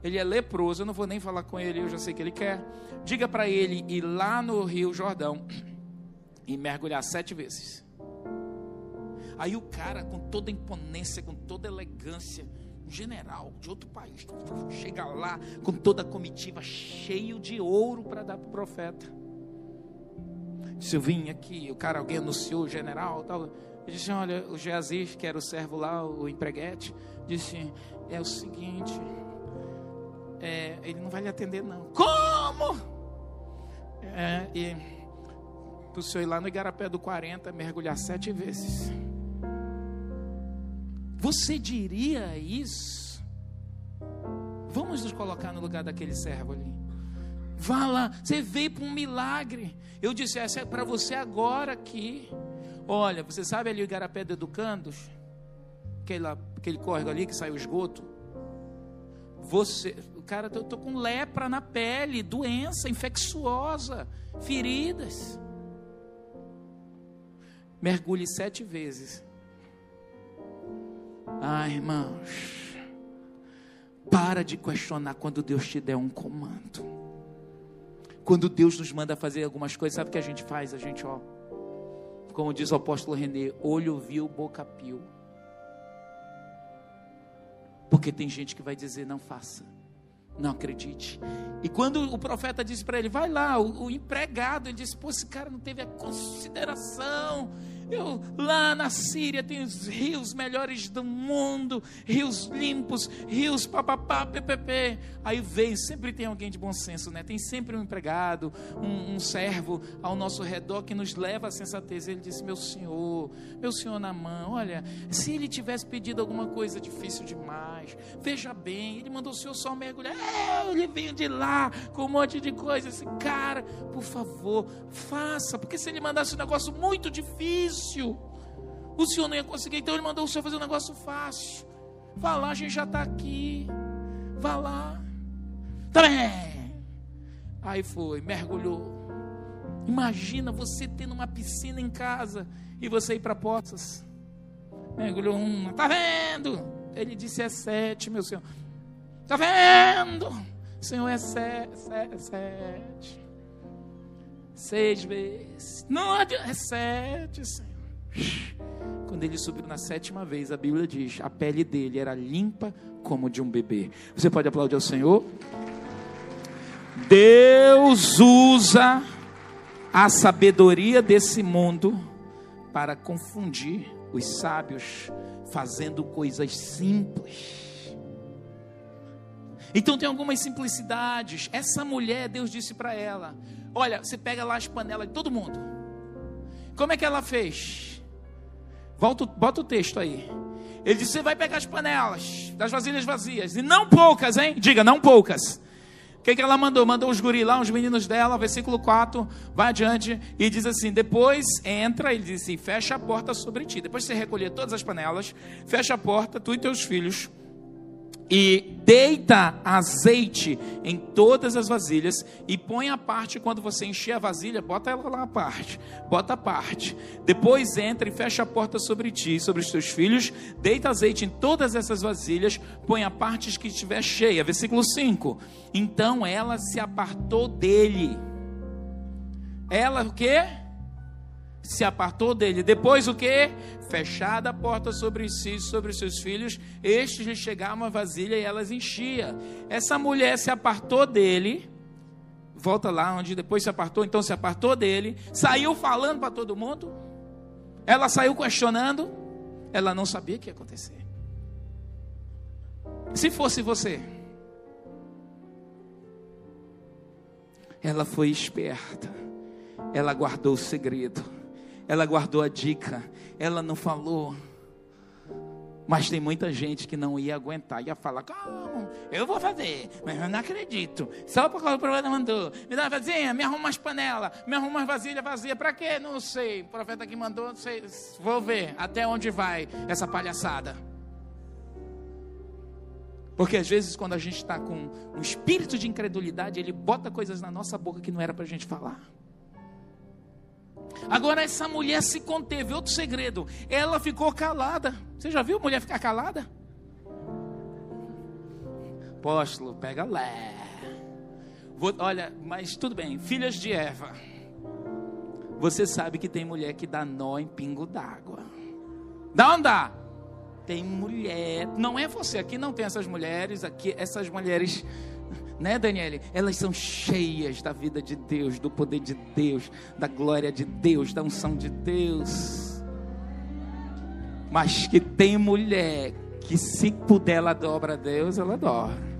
Ele é leproso, eu não vou nem falar com ele, eu já sei que ele quer. Diga para ele ir lá no Rio Jordão e mergulhar sete vezes. Aí o cara, com toda imponência, com toda elegância, um general de outro país, chega lá com toda a comitiva, cheio de ouro para dar para o profeta. Disse, eu vim aqui, o cara, alguém anunciou o general, tal. Ele disse, olha, o Geazi, que era o servo lá, o empreguete, disse, é o seguinte, é, ele não vai lhe atender não. Como? É, e o senhor ir lá no Igarapé do 40, mergulhar sete vezes. Você diria isso? Vamos nos colocar no lugar daquele servo ali. Vá lá, você veio para um milagre. Eu disse, essa é para você agora aqui. Olha, você sabe ali o Igarapé do Educandos? Aquele, aquele córrego ali que sai o esgoto? Você, cara, eu estou com lepra na pele, doença infecciosa, feridas. Mergulhe sete vezes ah, irmãos, para de questionar quando Deus te der um comando. Quando Deus nos manda fazer algumas coisas, sabe o que a gente faz? A gente, ó, como diz o apóstolo Renê, olho viu, boca piu. Porque tem gente que vai dizer, não faça, não acredite. E quando o profeta disse para ele, vai lá, o, o empregado, ele disse, pô, esse cara não teve a consideração eu, lá na Síria tem os rios melhores do mundo, rios limpos, rios papapá, ppp. Aí veio, sempre tem alguém de bom senso, né? Tem sempre um empregado, um, um servo ao nosso redor que nos leva à sensatez. Ele disse: Meu senhor, meu senhor na mão, olha, se ele tivesse pedido alguma coisa difícil demais, veja bem, ele mandou o senhor só mergulhar. É, ele veio de lá com um monte de coisa. Esse cara, por favor, faça, porque se ele mandasse um negócio muito difícil, difícil. O senhor não ia conseguir, então ele mandou o senhor fazer um negócio fácil. Vá lá, a gente já está aqui. Vá lá. Também. Aí foi, mergulhou. Imagina você tendo uma piscina em casa e você ir para Poças. Mergulhou uma, tá vendo? Ele disse é sete, meu senhor. Tá vendo? Senhor é sete, sete, sete. Seis vezes. Não adianta, é sete, Senhor. Quando ele subiu na sétima vez, a Bíblia diz: a pele dele era limpa como de um bebê. Você pode aplaudir ao Senhor? Deus usa a sabedoria desse mundo para confundir os sábios, fazendo coisas simples. Então tem algumas simplicidades. Essa mulher, Deus disse para ela: Olha, você pega lá as panelas de todo mundo. Como é que ela fez? Volta, bota o texto aí. Ele disse: Você vai pegar as panelas das vasilhas vazias, e não poucas, hein? Diga, não poucas. O que, que ela mandou? Mandou os guri lá, os meninos dela, versículo 4, vai adiante, e diz assim: Depois entra, ele disse: Fecha a porta sobre ti. Depois você recolher todas as panelas, fecha a porta, tu e teus filhos, e deita azeite em todas as vasilhas e põe a parte quando você encher a vasilha, bota ela lá a parte, bota a parte. Depois entra e fecha a porta sobre ti, sobre os teus filhos, deita azeite em todas essas vasilhas, põe a parte que estiver cheia. Versículo 5. Então ela se apartou dele Ela o quê? Se apartou dele. Depois o quê? Fechada a porta sobre si, sobre os seus filhos, estes lhe chegavam uma vasilha e elas enchia. Essa mulher se apartou dele. Volta lá onde depois se apartou, então se apartou dele, saiu falando para todo mundo. Ela saiu questionando, ela não sabia o que ia acontecer. Se fosse você, ela foi esperta, ela guardou o segredo, ela guardou a dica, ela não falou. Mas tem muita gente que não ia aguentar, ia falar, como? Eu vou fazer, mas eu não acredito. Só porque o profeta mandou. Me dá uma me arruma umas panelas, me arruma umas vasilhas vazias. Para quê? Não sei. O profeta que mandou, não sei. Vou ver até onde vai essa palhaçada. Porque às vezes, quando a gente está com um espírito de incredulidade, ele bota coisas na nossa boca que não era para a gente falar. Agora, essa mulher se conteve. Outro segredo: ela ficou calada. Você já viu mulher ficar calada? Apóstolo, pega lé. Vou, olha, mas tudo bem. Filhas de Eva. Você sabe que tem mulher que dá nó em pingo d'água. Dá ou não dá? Tem mulher. Não é você. Aqui não tem essas mulheres. Aqui, essas mulheres né, Daniele? Elas são cheias da vida de Deus, do poder de Deus, da glória de Deus, da unção de Deus. Mas que tem mulher que, se puder, ela dobra a Deus, ela dobra.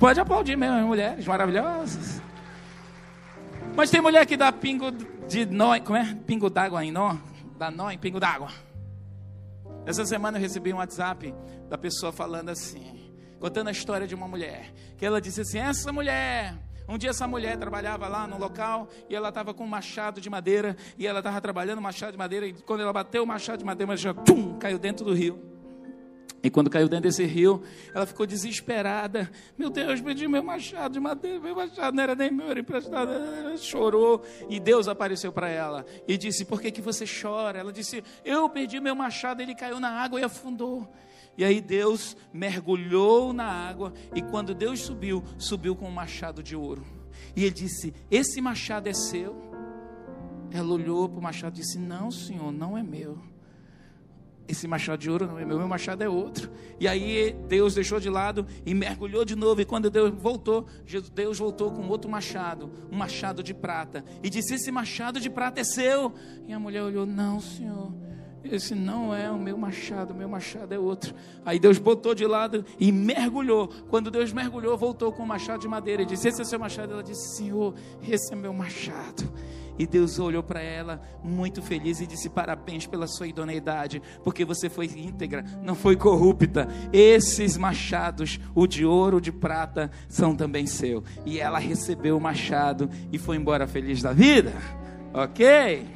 Pode aplaudir mesmo, mulheres maravilhosas. Mas tem mulher que dá pingo de nó, como é? Pingo d'água em nó? Dá nó em pingo d'água. Essa semana eu recebi um WhatsApp da pessoa falando assim: contando a história de uma mulher. Que ela disse assim: essa mulher. Um dia essa mulher trabalhava lá no local e ela estava com um machado de madeira e ela estava trabalhando um machado de madeira e quando ela bateu o machado de madeira, já pum, caiu dentro do rio. E quando caiu dentro desse rio, ela ficou desesperada. Meu Deus, perdi meu machado de madeira, meu machado não era nem meu, era emprestado. Ela chorou e Deus apareceu para ela e disse: Por que, que você chora? Ela disse: Eu perdi meu machado, ele caiu na água e afundou. E aí Deus mergulhou na água, e quando Deus subiu, subiu com um machado de ouro. E ele disse: Esse machado é seu? Ela olhou para o machado e disse: Não, senhor, não é meu. Esse machado de ouro não é meu, meu machado é outro. E aí Deus deixou de lado e mergulhou de novo. E quando Deus voltou, Deus voltou com outro machado, um machado de prata. E disse: Esse machado de prata é seu. E a mulher olhou: Não, senhor esse não é o meu machado, o meu machado é outro. Aí Deus botou de lado e mergulhou. Quando Deus mergulhou, voltou com o machado de madeira e disse: Esse é o seu machado. Ela disse: Senhor, esse é meu machado. E Deus olhou para ela muito feliz e disse: Parabéns pela sua idoneidade, porque você foi íntegra, não foi corrupta. Esses machados, o de ouro, o de prata, são também seu. E ela recebeu o machado e foi embora feliz da vida. Ok?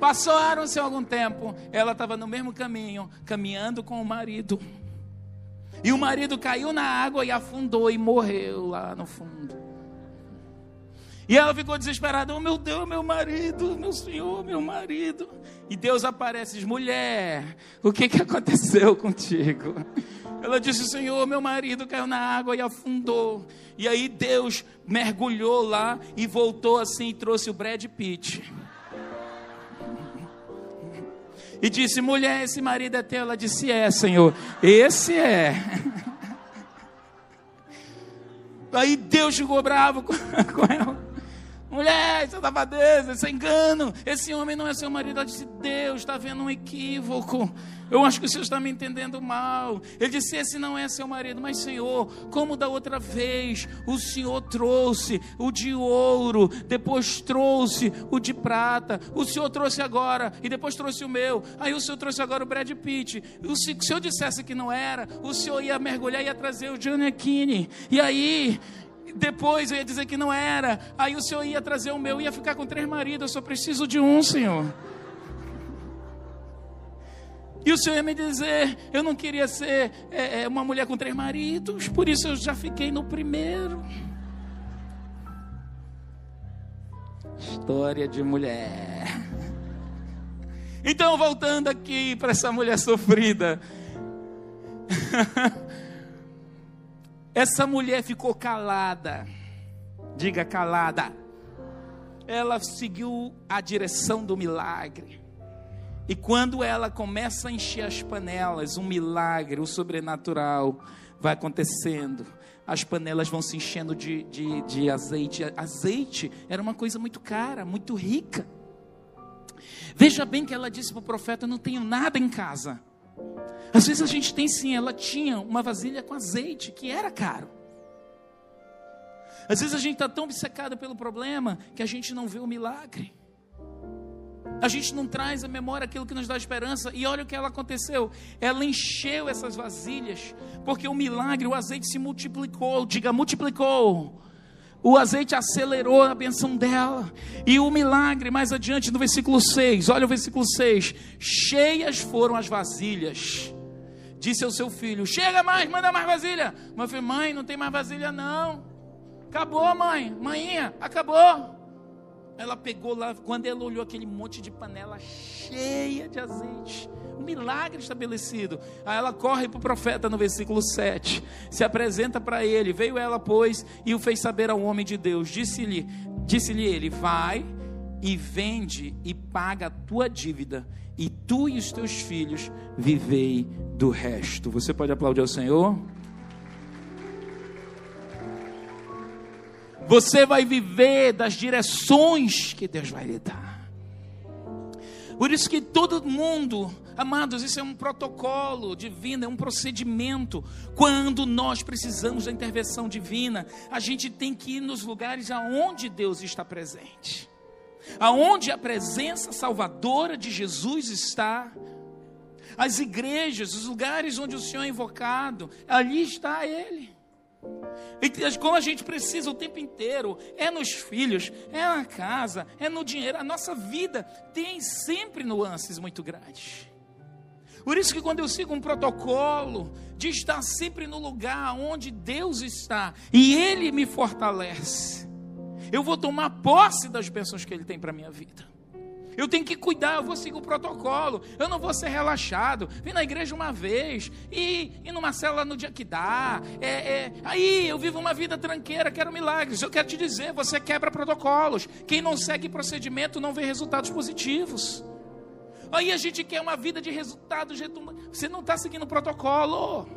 Passaram-se algum tempo, ela estava no mesmo caminho, caminhando com o marido. E o marido caiu na água e afundou e morreu lá no fundo. E ela ficou desesperada: Oh meu Deus, meu marido, meu senhor, meu marido. E Deus aparece Mulher, o que, que aconteceu contigo? Ela disse: Senhor, meu marido caiu na água e afundou. E aí Deus mergulhou lá e voltou assim e trouxe o Brad Pitt e disse: Mulher, esse marido é teu? Ela disse: É, Senhor, esse é. Aí Deus ficou bravo com, ela. Mulher, isso é safadeza, isso é engano. Esse homem não é seu marido. Ela disse: Deus, está vendo um equívoco. Eu acho que o Senhor está me entendendo mal. Ele disse: Esse não é seu marido, mas Senhor, como da outra vez, o Senhor trouxe o de ouro, depois trouxe o de prata, o Senhor trouxe agora e depois trouxe o meu. Aí o Senhor trouxe agora o Brad Pitt. O, se o Senhor dissesse que não era, o Senhor ia mergulhar e ia trazer o Johnny Aquini. E aí depois eu ia dizer que não era. Aí o Senhor ia trazer o meu, ia ficar com três maridos. Eu só preciso de um, Senhor. E o Senhor ia me dizer: eu não queria ser é, é, uma mulher com três maridos, por isso eu já fiquei no primeiro. História de mulher. Então, voltando aqui para essa mulher sofrida. essa mulher ficou calada. Diga calada. ela seguiu a direção do milagre. E quando ela começa a encher as panelas, um milagre, o sobrenatural vai acontecendo. As panelas vão se enchendo de, de, de azeite. Azeite era uma coisa muito cara, muito rica. Veja bem que ela disse para o profeta: Não tenho nada em casa. Às vezes a gente tem sim, ela tinha uma vasilha com azeite, que era caro. Às vezes a gente está tão obcecado pelo problema que a gente não vê o milagre. A gente não traz à memória aquilo que nos dá esperança. E olha o que ela aconteceu. Ela encheu essas vasilhas, porque o milagre, o azeite se multiplicou. Diga, multiplicou. O azeite acelerou a benção dela. E o milagre, mais adiante no versículo 6, olha o versículo 6. Cheias foram as vasilhas. Disse ao seu filho: Chega mais, manda mais vasilha. Meu filho, mãe, não tem mais vasilha não. Acabou, mãe. Manhinha, acabou. Ela pegou lá, quando ela olhou aquele monte de panela cheia de azeite, um milagre estabelecido. Aí ela corre para o profeta no versículo 7, se apresenta para ele. Veio ela, pois, e o fez saber ao homem de Deus. Disse-lhe, disse-lhe ele: Vai e vende e paga a tua dívida, e tu e os teus filhos vivei do resto. Você pode aplaudir ao Senhor? Você vai viver das direções que Deus vai lhe dar. Por isso que todo mundo, amados, isso é um protocolo divino, é um procedimento. Quando nós precisamos da intervenção divina, a gente tem que ir nos lugares aonde Deus está presente. Aonde a presença salvadora de Jesus está, as igrejas, os lugares onde o Senhor é invocado, ali está Ele. Como a gente precisa o tempo inteiro, é nos filhos, é na casa, é no dinheiro. A nossa vida tem sempre nuances muito grandes. Por isso que quando eu sigo um protocolo de estar sempre no lugar onde Deus está e Ele me fortalece, eu vou tomar posse das bênçãos que Ele tem para minha vida. Eu tenho que cuidar, eu vou seguir o protocolo. Eu não vou ser relaxado. Vim na igreja uma vez e, e numa célula no dia que dá. É, é, aí eu vivo uma vida tranqueira, quero milagres. Eu quero te dizer, você quebra protocolos. Quem não segue procedimento não vê resultados positivos. Aí a gente quer uma vida de resultados. Você não está seguindo o protocolo.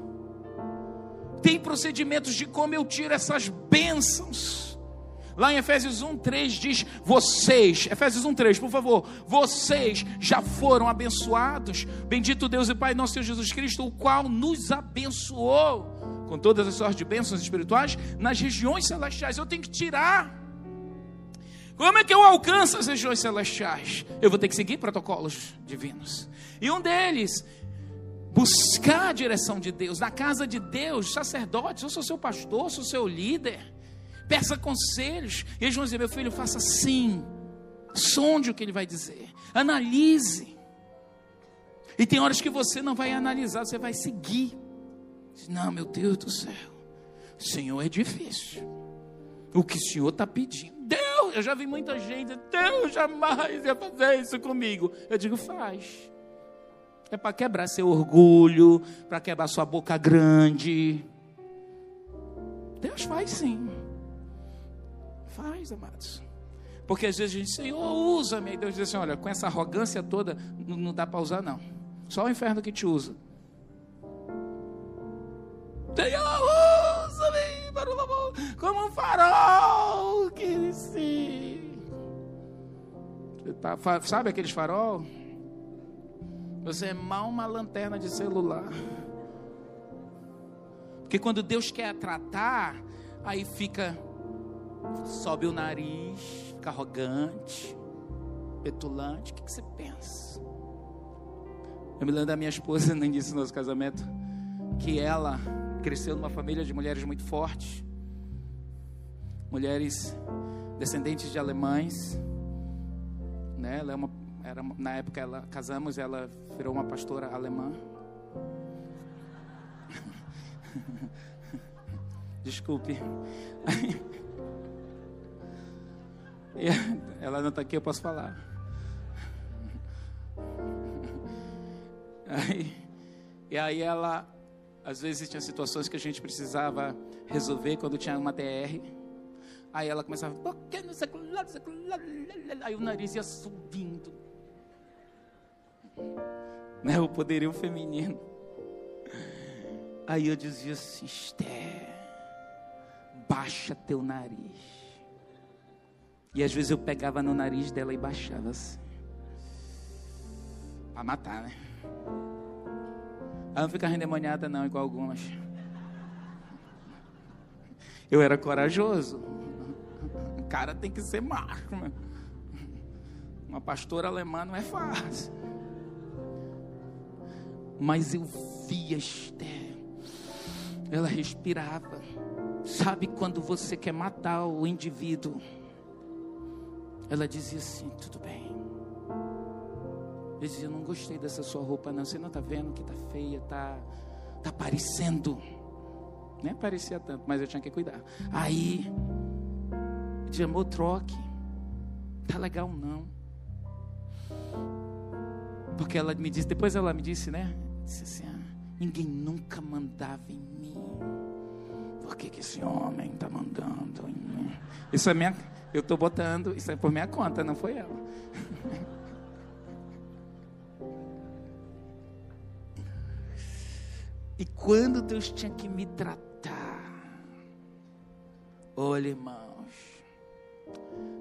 Tem procedimentos de como eu tiro essas bênçãos. Lá em Efésios 1, 3 diz: Vocês, Efésios 1, 3, por favor, vocês já foram abençoados. Bendito Deus e Pai nosso Senhor Jesus Cristo, o qual nos abençoou com todas as sortes de bênçãos espirituais nas regiões celestiais. Eu tenho que tirar. Como é que eu alcanço as regiões celestiais? Eu vou ter que seguir protocolos divinos. E um deles buscar a direção de Deus, na casa de Deus, sacerdotes, eu sou seu pastor, sou seu líder peça conselhos. E eles vão dizer: meu filho, faça assim. Sonde o que ele vai dizer. Analise. E tem horas que você não vai analisar, você vai seguir. Não, meu Deus do céu. Senhor, é difícil. O que o Senhor está pedindo. Deus, eu já vi muita gente. Deus jamais ia fazer isso comigo. Eu digo, faz. É para quebrar seu orgulho, para quebrar sua boca grande. Deus faz sim. Faz, amados. Porque às vezes a gente, Senhor, usa-me. E Deus diz assim: olha, com essa arrogância toda, não, não dá para usar, não. Só o inferno que te usa. Senhor, usa-me para o louvor, como um farol que se. Tá, sabe aqueles farol? Você é mal uma lanterna de celular. Porque quando Deus quer tratar, aí fica sobe o nariz, fica arrogante, petulante. O que, que você pensa? Eu me lembro da minha esposa no início do nosso casamento, que ela cresceu numa família de mulheres muito fortes, mulheres descendentes de alemães, né? Ela é uma, era, na época ela casamos, ela virou uma pastora alemã. Desculpe. Ela não está aqui, eu posso falar. Aí, e aí ela, às vezes tinha situações que a gente precisava resolver quando tinha uma DR. Aí ela começava, lá?" Aí o nariz ia subindo. Né? O poderio feminino. Aí eu dizia assim, Esther, baixa teu nariz. E às vezes eu pegava no nariz dela e baixava assim. Pra matar, né? Ela não ficava endemoniada não, igual algumas. Eu era corajoso. O cara tem que ser macho, né? Uma pastora alemã não é fácil. Mas eu via Esther. Ela respirava. Sabe quando você quer matar o indivíduo? Ela dizia assim: tudo bem. Eu dizia: não gostei dessa sua roupa, não. Você não está vendo que está feia, está tá parecendo. Nem parecia tanto, mas eu tinha que cuidar. Aí, eu dizia: amor, troque. Tá legal, não. Porque ela me disse, depois ela me disse, né? Disse assim: ah, ninguém nunca mandava em mim. Por que, que esse homem está mandando em mim? Isso é minha. Eu estou botando, isso é por minha conta, não foi ela. E quando Deus tinha que me tratar, olha, irmãos,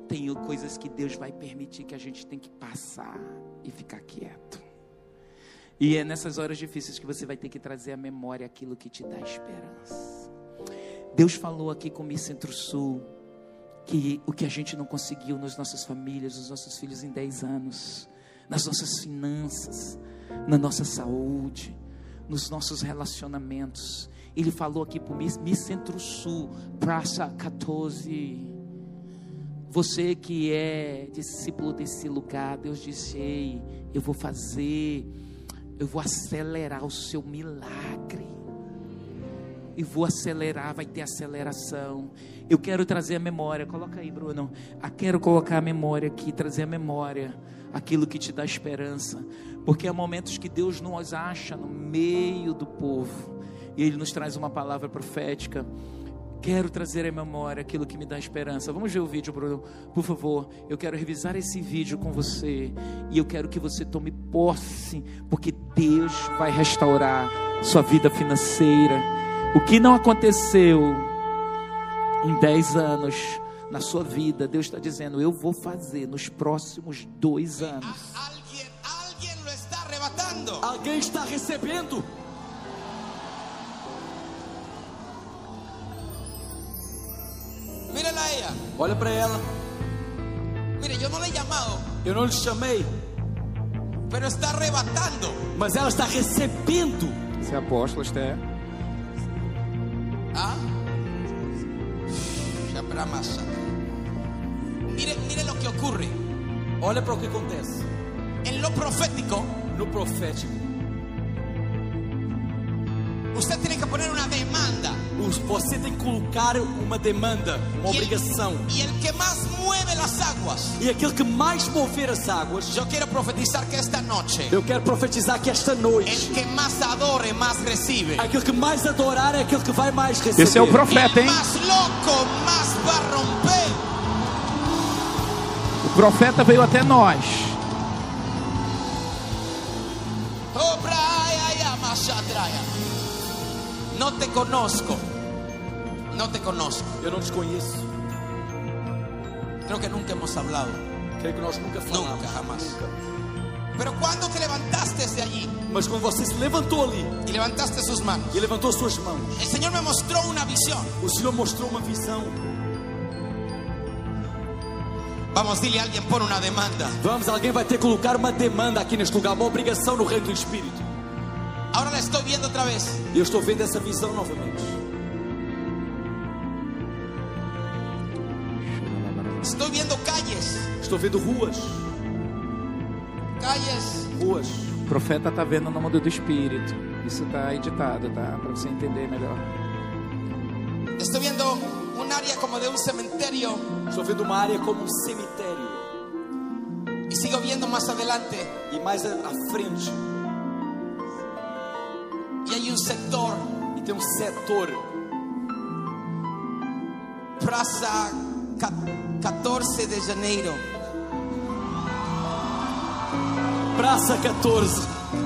tem coisas que Deus vai permitir que a gente tem que passar e ficar quieto. E é nessas horas difíceis que você vai ter que trazer à memória aquilo que te dá esperança. Deus falou aqui com o Centro-Sul que o que a gente não conseguiu nas nossas famílias, nos nossos filhos em 10 anos, nas nossas finanças, na nossa saúde, nos nossos relacionamentos. Ele falou aqui para o Mi Centro-Sul, Praça 14. Você que é discípulo desse lugar, Deus disse: Ei, eu vou fazer, eu vou acelerar o seu milagre e vou acelerar, vai ter aceleração. Eu quero trazer a memória, coloca aí, Bruno. Eu quero colocar a memória aqui, trazer a memória, aquilo que te dá esperança, porque há momentos que Deus nos acha no meio do povo e Ele nos traz uma palavra profética. Quero trazer à memória aquilo que me dá esperança. Vamos ver o vídeo, Bruno, por favor. Eu quero revisar esse vídeo com você. E eu quero que você tome posse, porque Deus vai restaurar sua vida financeira. O que não aconteceu em 10 anos na sua vida, Deus está dizendo: Eu vou fazer nos próximos dois anos. Está. Alguém está recebendo. Olha para ela. Mire, yo no le he llamado, Eu não lhe chamei, pero está arrebatando. mas ela está recebendo. Você é apóstolo, Esther? ¿Ah? Mire, mire lo que ocurre. Olha para o que acontece En lo profético, no profético. usted tiene Os- Você tem que colocar uma demanda, uma el- obrigação. y el que más mueve las aguas. E aquele que mais mover as águas, Yo quiero profetizar que esta noche, eu quero profetizar que esta noite, el que más adore, más recibe. aquele que mais adorar é aquele que vai mais receber. Esse é o profeta, hein? más loco, más va a romper. O profeta veio até nós. Oh. No te conozco. No te conozco. Eu não desconheço. Creo que nunca hemos hablado. Creio que nós nunca falamos. Nunca, jamás. Nunca. Pero cuando te levantaste de allí Mas quando você se levantou ali y levantaste sus manos, e levantou suas mãos, el Señor me mostró una visión. o Senhor mostrou uma visão. Vamos, dile a alguien, pon una demanda. Vamos, alguém vai ter que colocar uma demanda aqui neste lugar, uma obrigação no reino do Espírito. Ahora la estoy viendo otra vez. E eu estou vendo essa visão novamente. Estoy viendo calles, Estou vendo ruas, calles. ruas. O profeta está vendo no mundo do espírito. Isso está editado, tá? Para você entender melhor. Estoy viendo un área como de un cementerio Estou vendo uma área como um cemitério. y sigo viendo más adelante E mais à frente, y hay un sector, e tem um setor, Praza ca- 14 de janeiro. Praça 14.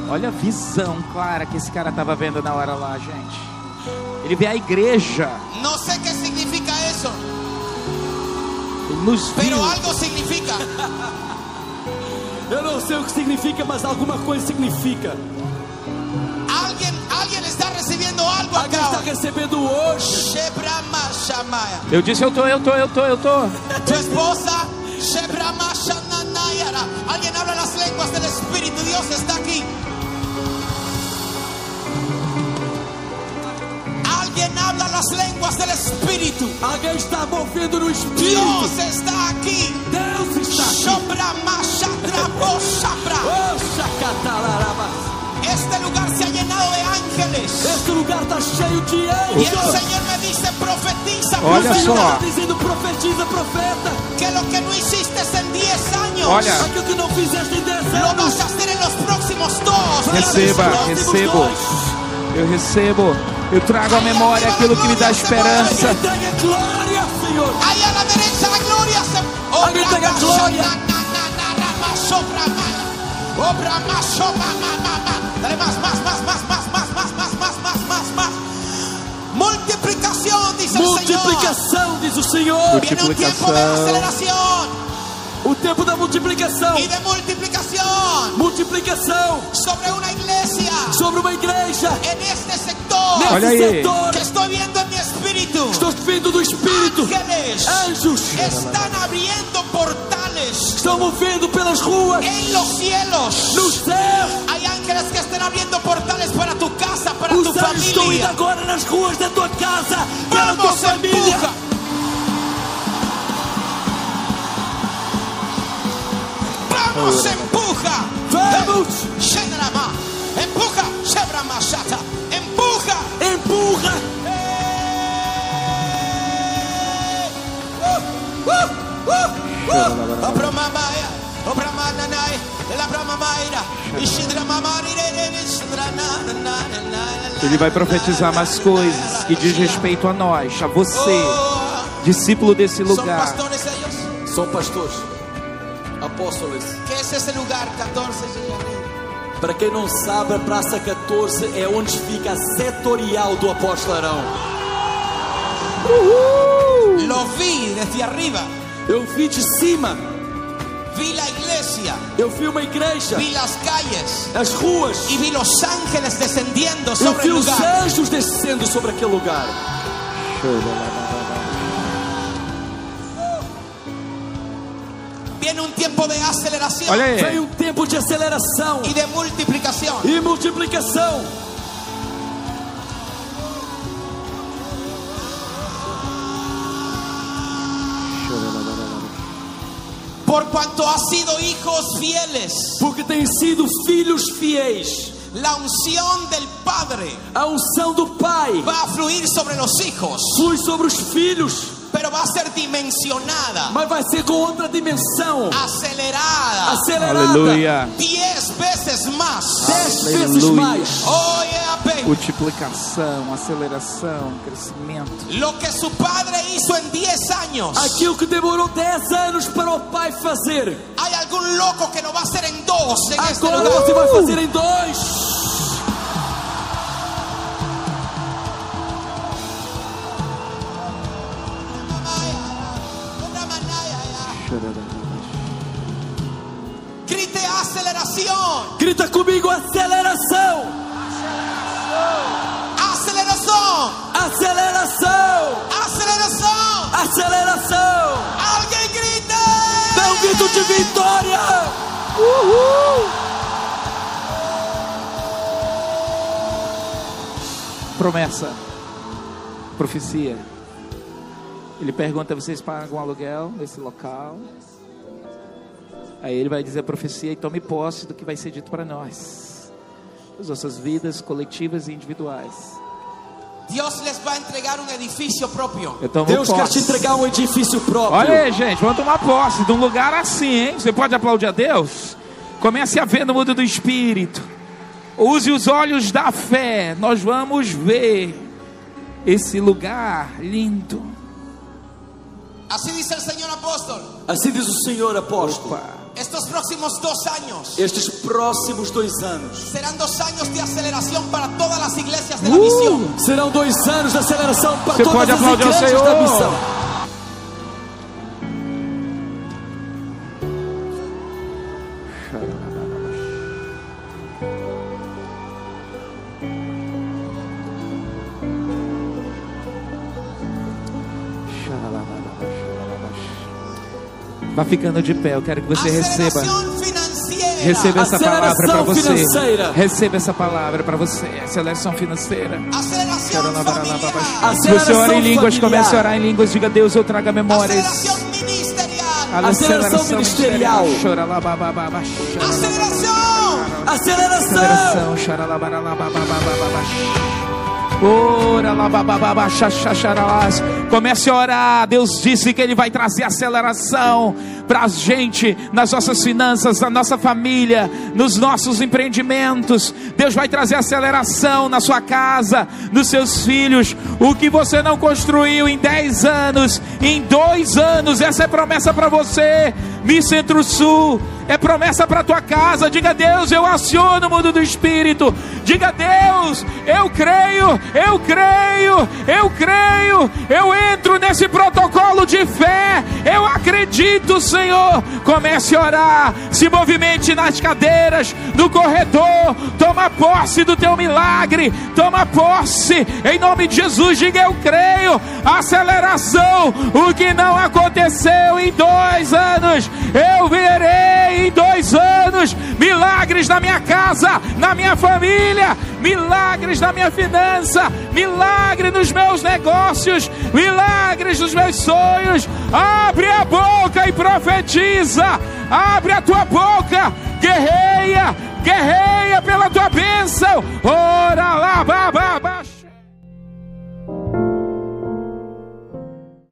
Olha a visão clara que esse cara estava vendo na hora lá, gente. Ele vê a igreja, No sé qué significa eso, ele nos viu. pero algo significa. Eu não sei o que significa, mas alguma coisa significa. A quem está recebendo hoje. Eu disse, eu tô, eu tô, eu tô, eu tô. Tua esposa. Alguém habla as línguas do Espírito. Deus está aqui. Alguém habla as línguas do Espírito. Alguém está movido no Espírito. Deus está aqui. Deus está aqui. Sobra macha, trabo, sabra. Oh, este lugar se ha llenado de ángeles. Este lugar está cheio de Y el anjos. Señor me dice, profetiza, Olha O profetiza, Senhor só. está dizendo, profetiza, profeta. que lo que no hiciste en 10 años, Olha. Aquilo que não fizeste em 10 lo anos. vas a hacer en los próximos dos. Receba, recebo. dois. Eu recebo, eu trago à memória aquilo que me dá esperança. Glória, Senhor. A derecha la gloria se... Alguien tenga gloria. Obra más, sopa, ma, ma, ma. Dale más, más, más, más, más, más, más, más, más, más, más, más. Multiplicación, dice el Señor. Multiplicação, diz o Senhor. Viene un tiempo de Multiplicação. aceleración O tempo da multiplicação. y de multiplicación Multiplicação sobre una iglesia sobre uma igreja. en este sector Nesse Olha aí. setor. que estoy viendo en mi espíritu. Estou vindo do Espírito. Ángeles Anjos están abriendo portales estão movendo pelas ruas. en los cielos. No céu. Hay ángeles que están abriendo portales para tu casa, para Os tu anjos estão indo agora nas ruas da tua casa. Para a tua Vamos, família. empuja. Vamos, empuja. Vamos. Shenrama. Empuja. Shebrama Shata. Empuja. Empurra. Uh, uh, uh, Ele vai profetizar mais coisas que diz respeito a nós, a você, discípulo desse lugar. pastores. São pastores, apóstolos. ¿Qué es ese lugar? 14 de janeiro. Para quem não sabe, a Praça 14 é onde fica a setorial do Apostolão. Lo vi desde arriba. Eu vi de cima, Vi la iglesia. eu vi uma igreja, Vi las calles. as ruas, Y vi los ángeles descendiendo eu sobre vi el os anjos descendo sobre aquele lugar. Viene un tiempo de aceleración Olha Vem aí, um tempo de aceleração y de multiplicación. e multiplicação. Por cuanto has sido hijos fieles, Porque têm sido filhos fiéis. la unción del Padre A unção do Pai va a fluir sobre los hijos, flui sobre os filhos, pero va a ser dimensionada, mas vai ser com outra dimensão, acelerada, acelerada. aleluia, diez veces más. Dez vezes Aleluia. mais. Oh, yeah, multiplicação, aceleração, crescimento. Lo que su padre hizo en 10 años, Aquilo que demorou 10 anos para o Pai fazer, hay algún loco que lo va a hacer en dos en este agora lugar. você vai fazer em dois. Aceleración, Grita comigo, aceleração! aceleración, Aceleração! aceleración. Aceleração! Alguien grite. Dá um grito de vitória! Promessa, profecia. Ele pergunta: vocês pagam aluguel nesse local? Aí ele vai dizer a profecia e tome posse do que vai ser dito para nós, as nossas vidas coletivas e individuais. Dios les va a entregar propio. Eu tomo Deus quer posse. te entregar um edifício próprio. Olha aí, gente, vamos tomar posse de um lugar assim, hein? Você pode aplaudir a Deus? Comece a ver no mundo do espírito. Use os olhos da fé. Nós vamos ver esse lugar lindo. Así dice el Señor apóstol. Assim diz o Senhor apóstolo. Opa. Estos próximos dos años Estes próximos dois anos serán dos años de aceleración para todas las iglesias de Uh. la misión. serão dois anos de aceleração para Você todas pode as igrejas da missão. Vá ficando de pé, eu quero que você receba. Receba essa palavra para Aceleração você. Receba essa palavra para você. Aceleração financeira. Se você ora em línguas, comece a orar em línguas. Diga Deus, eu traga memórias. Ministerial. Aceleração ministerial. Aceleración. Aceleração. Aceleração. Comece a orar. Deus disse que Ele vai trazer aceleração para a gente, nas nossas finanças, na nossa família, nos nossos empreendimentos. Deus vai trazer aceleração na sua casa, nos seus filhos. O que você não construiu em 10 anos, em dois anos, essa é promessa para você. Mi Centro-Sul, é promessa para tua casa. Diga Deus, eu aciono o mundo do Espírito. Diga Deus, eu creio, eu creio, eu creio. Eu entro nesse protocolo de fé. Eu acredito, Senhor. Comece a orar, se movimente nas cadeiras, no corredor. Toma posse do teu milagre. Toma posse, em nome de Jesus. Diga eu creio. Aceleração, o que não aconteceu em dois anos, eu verei em dois anos milagres na minha casa, na minha família, milagres na minha finança, milagre nos meus negócios, milagres nos meus sonhos. Abre a boca e profetiza. Abre a tua boca, guerreia, guerreia pela tua bênção. Oh,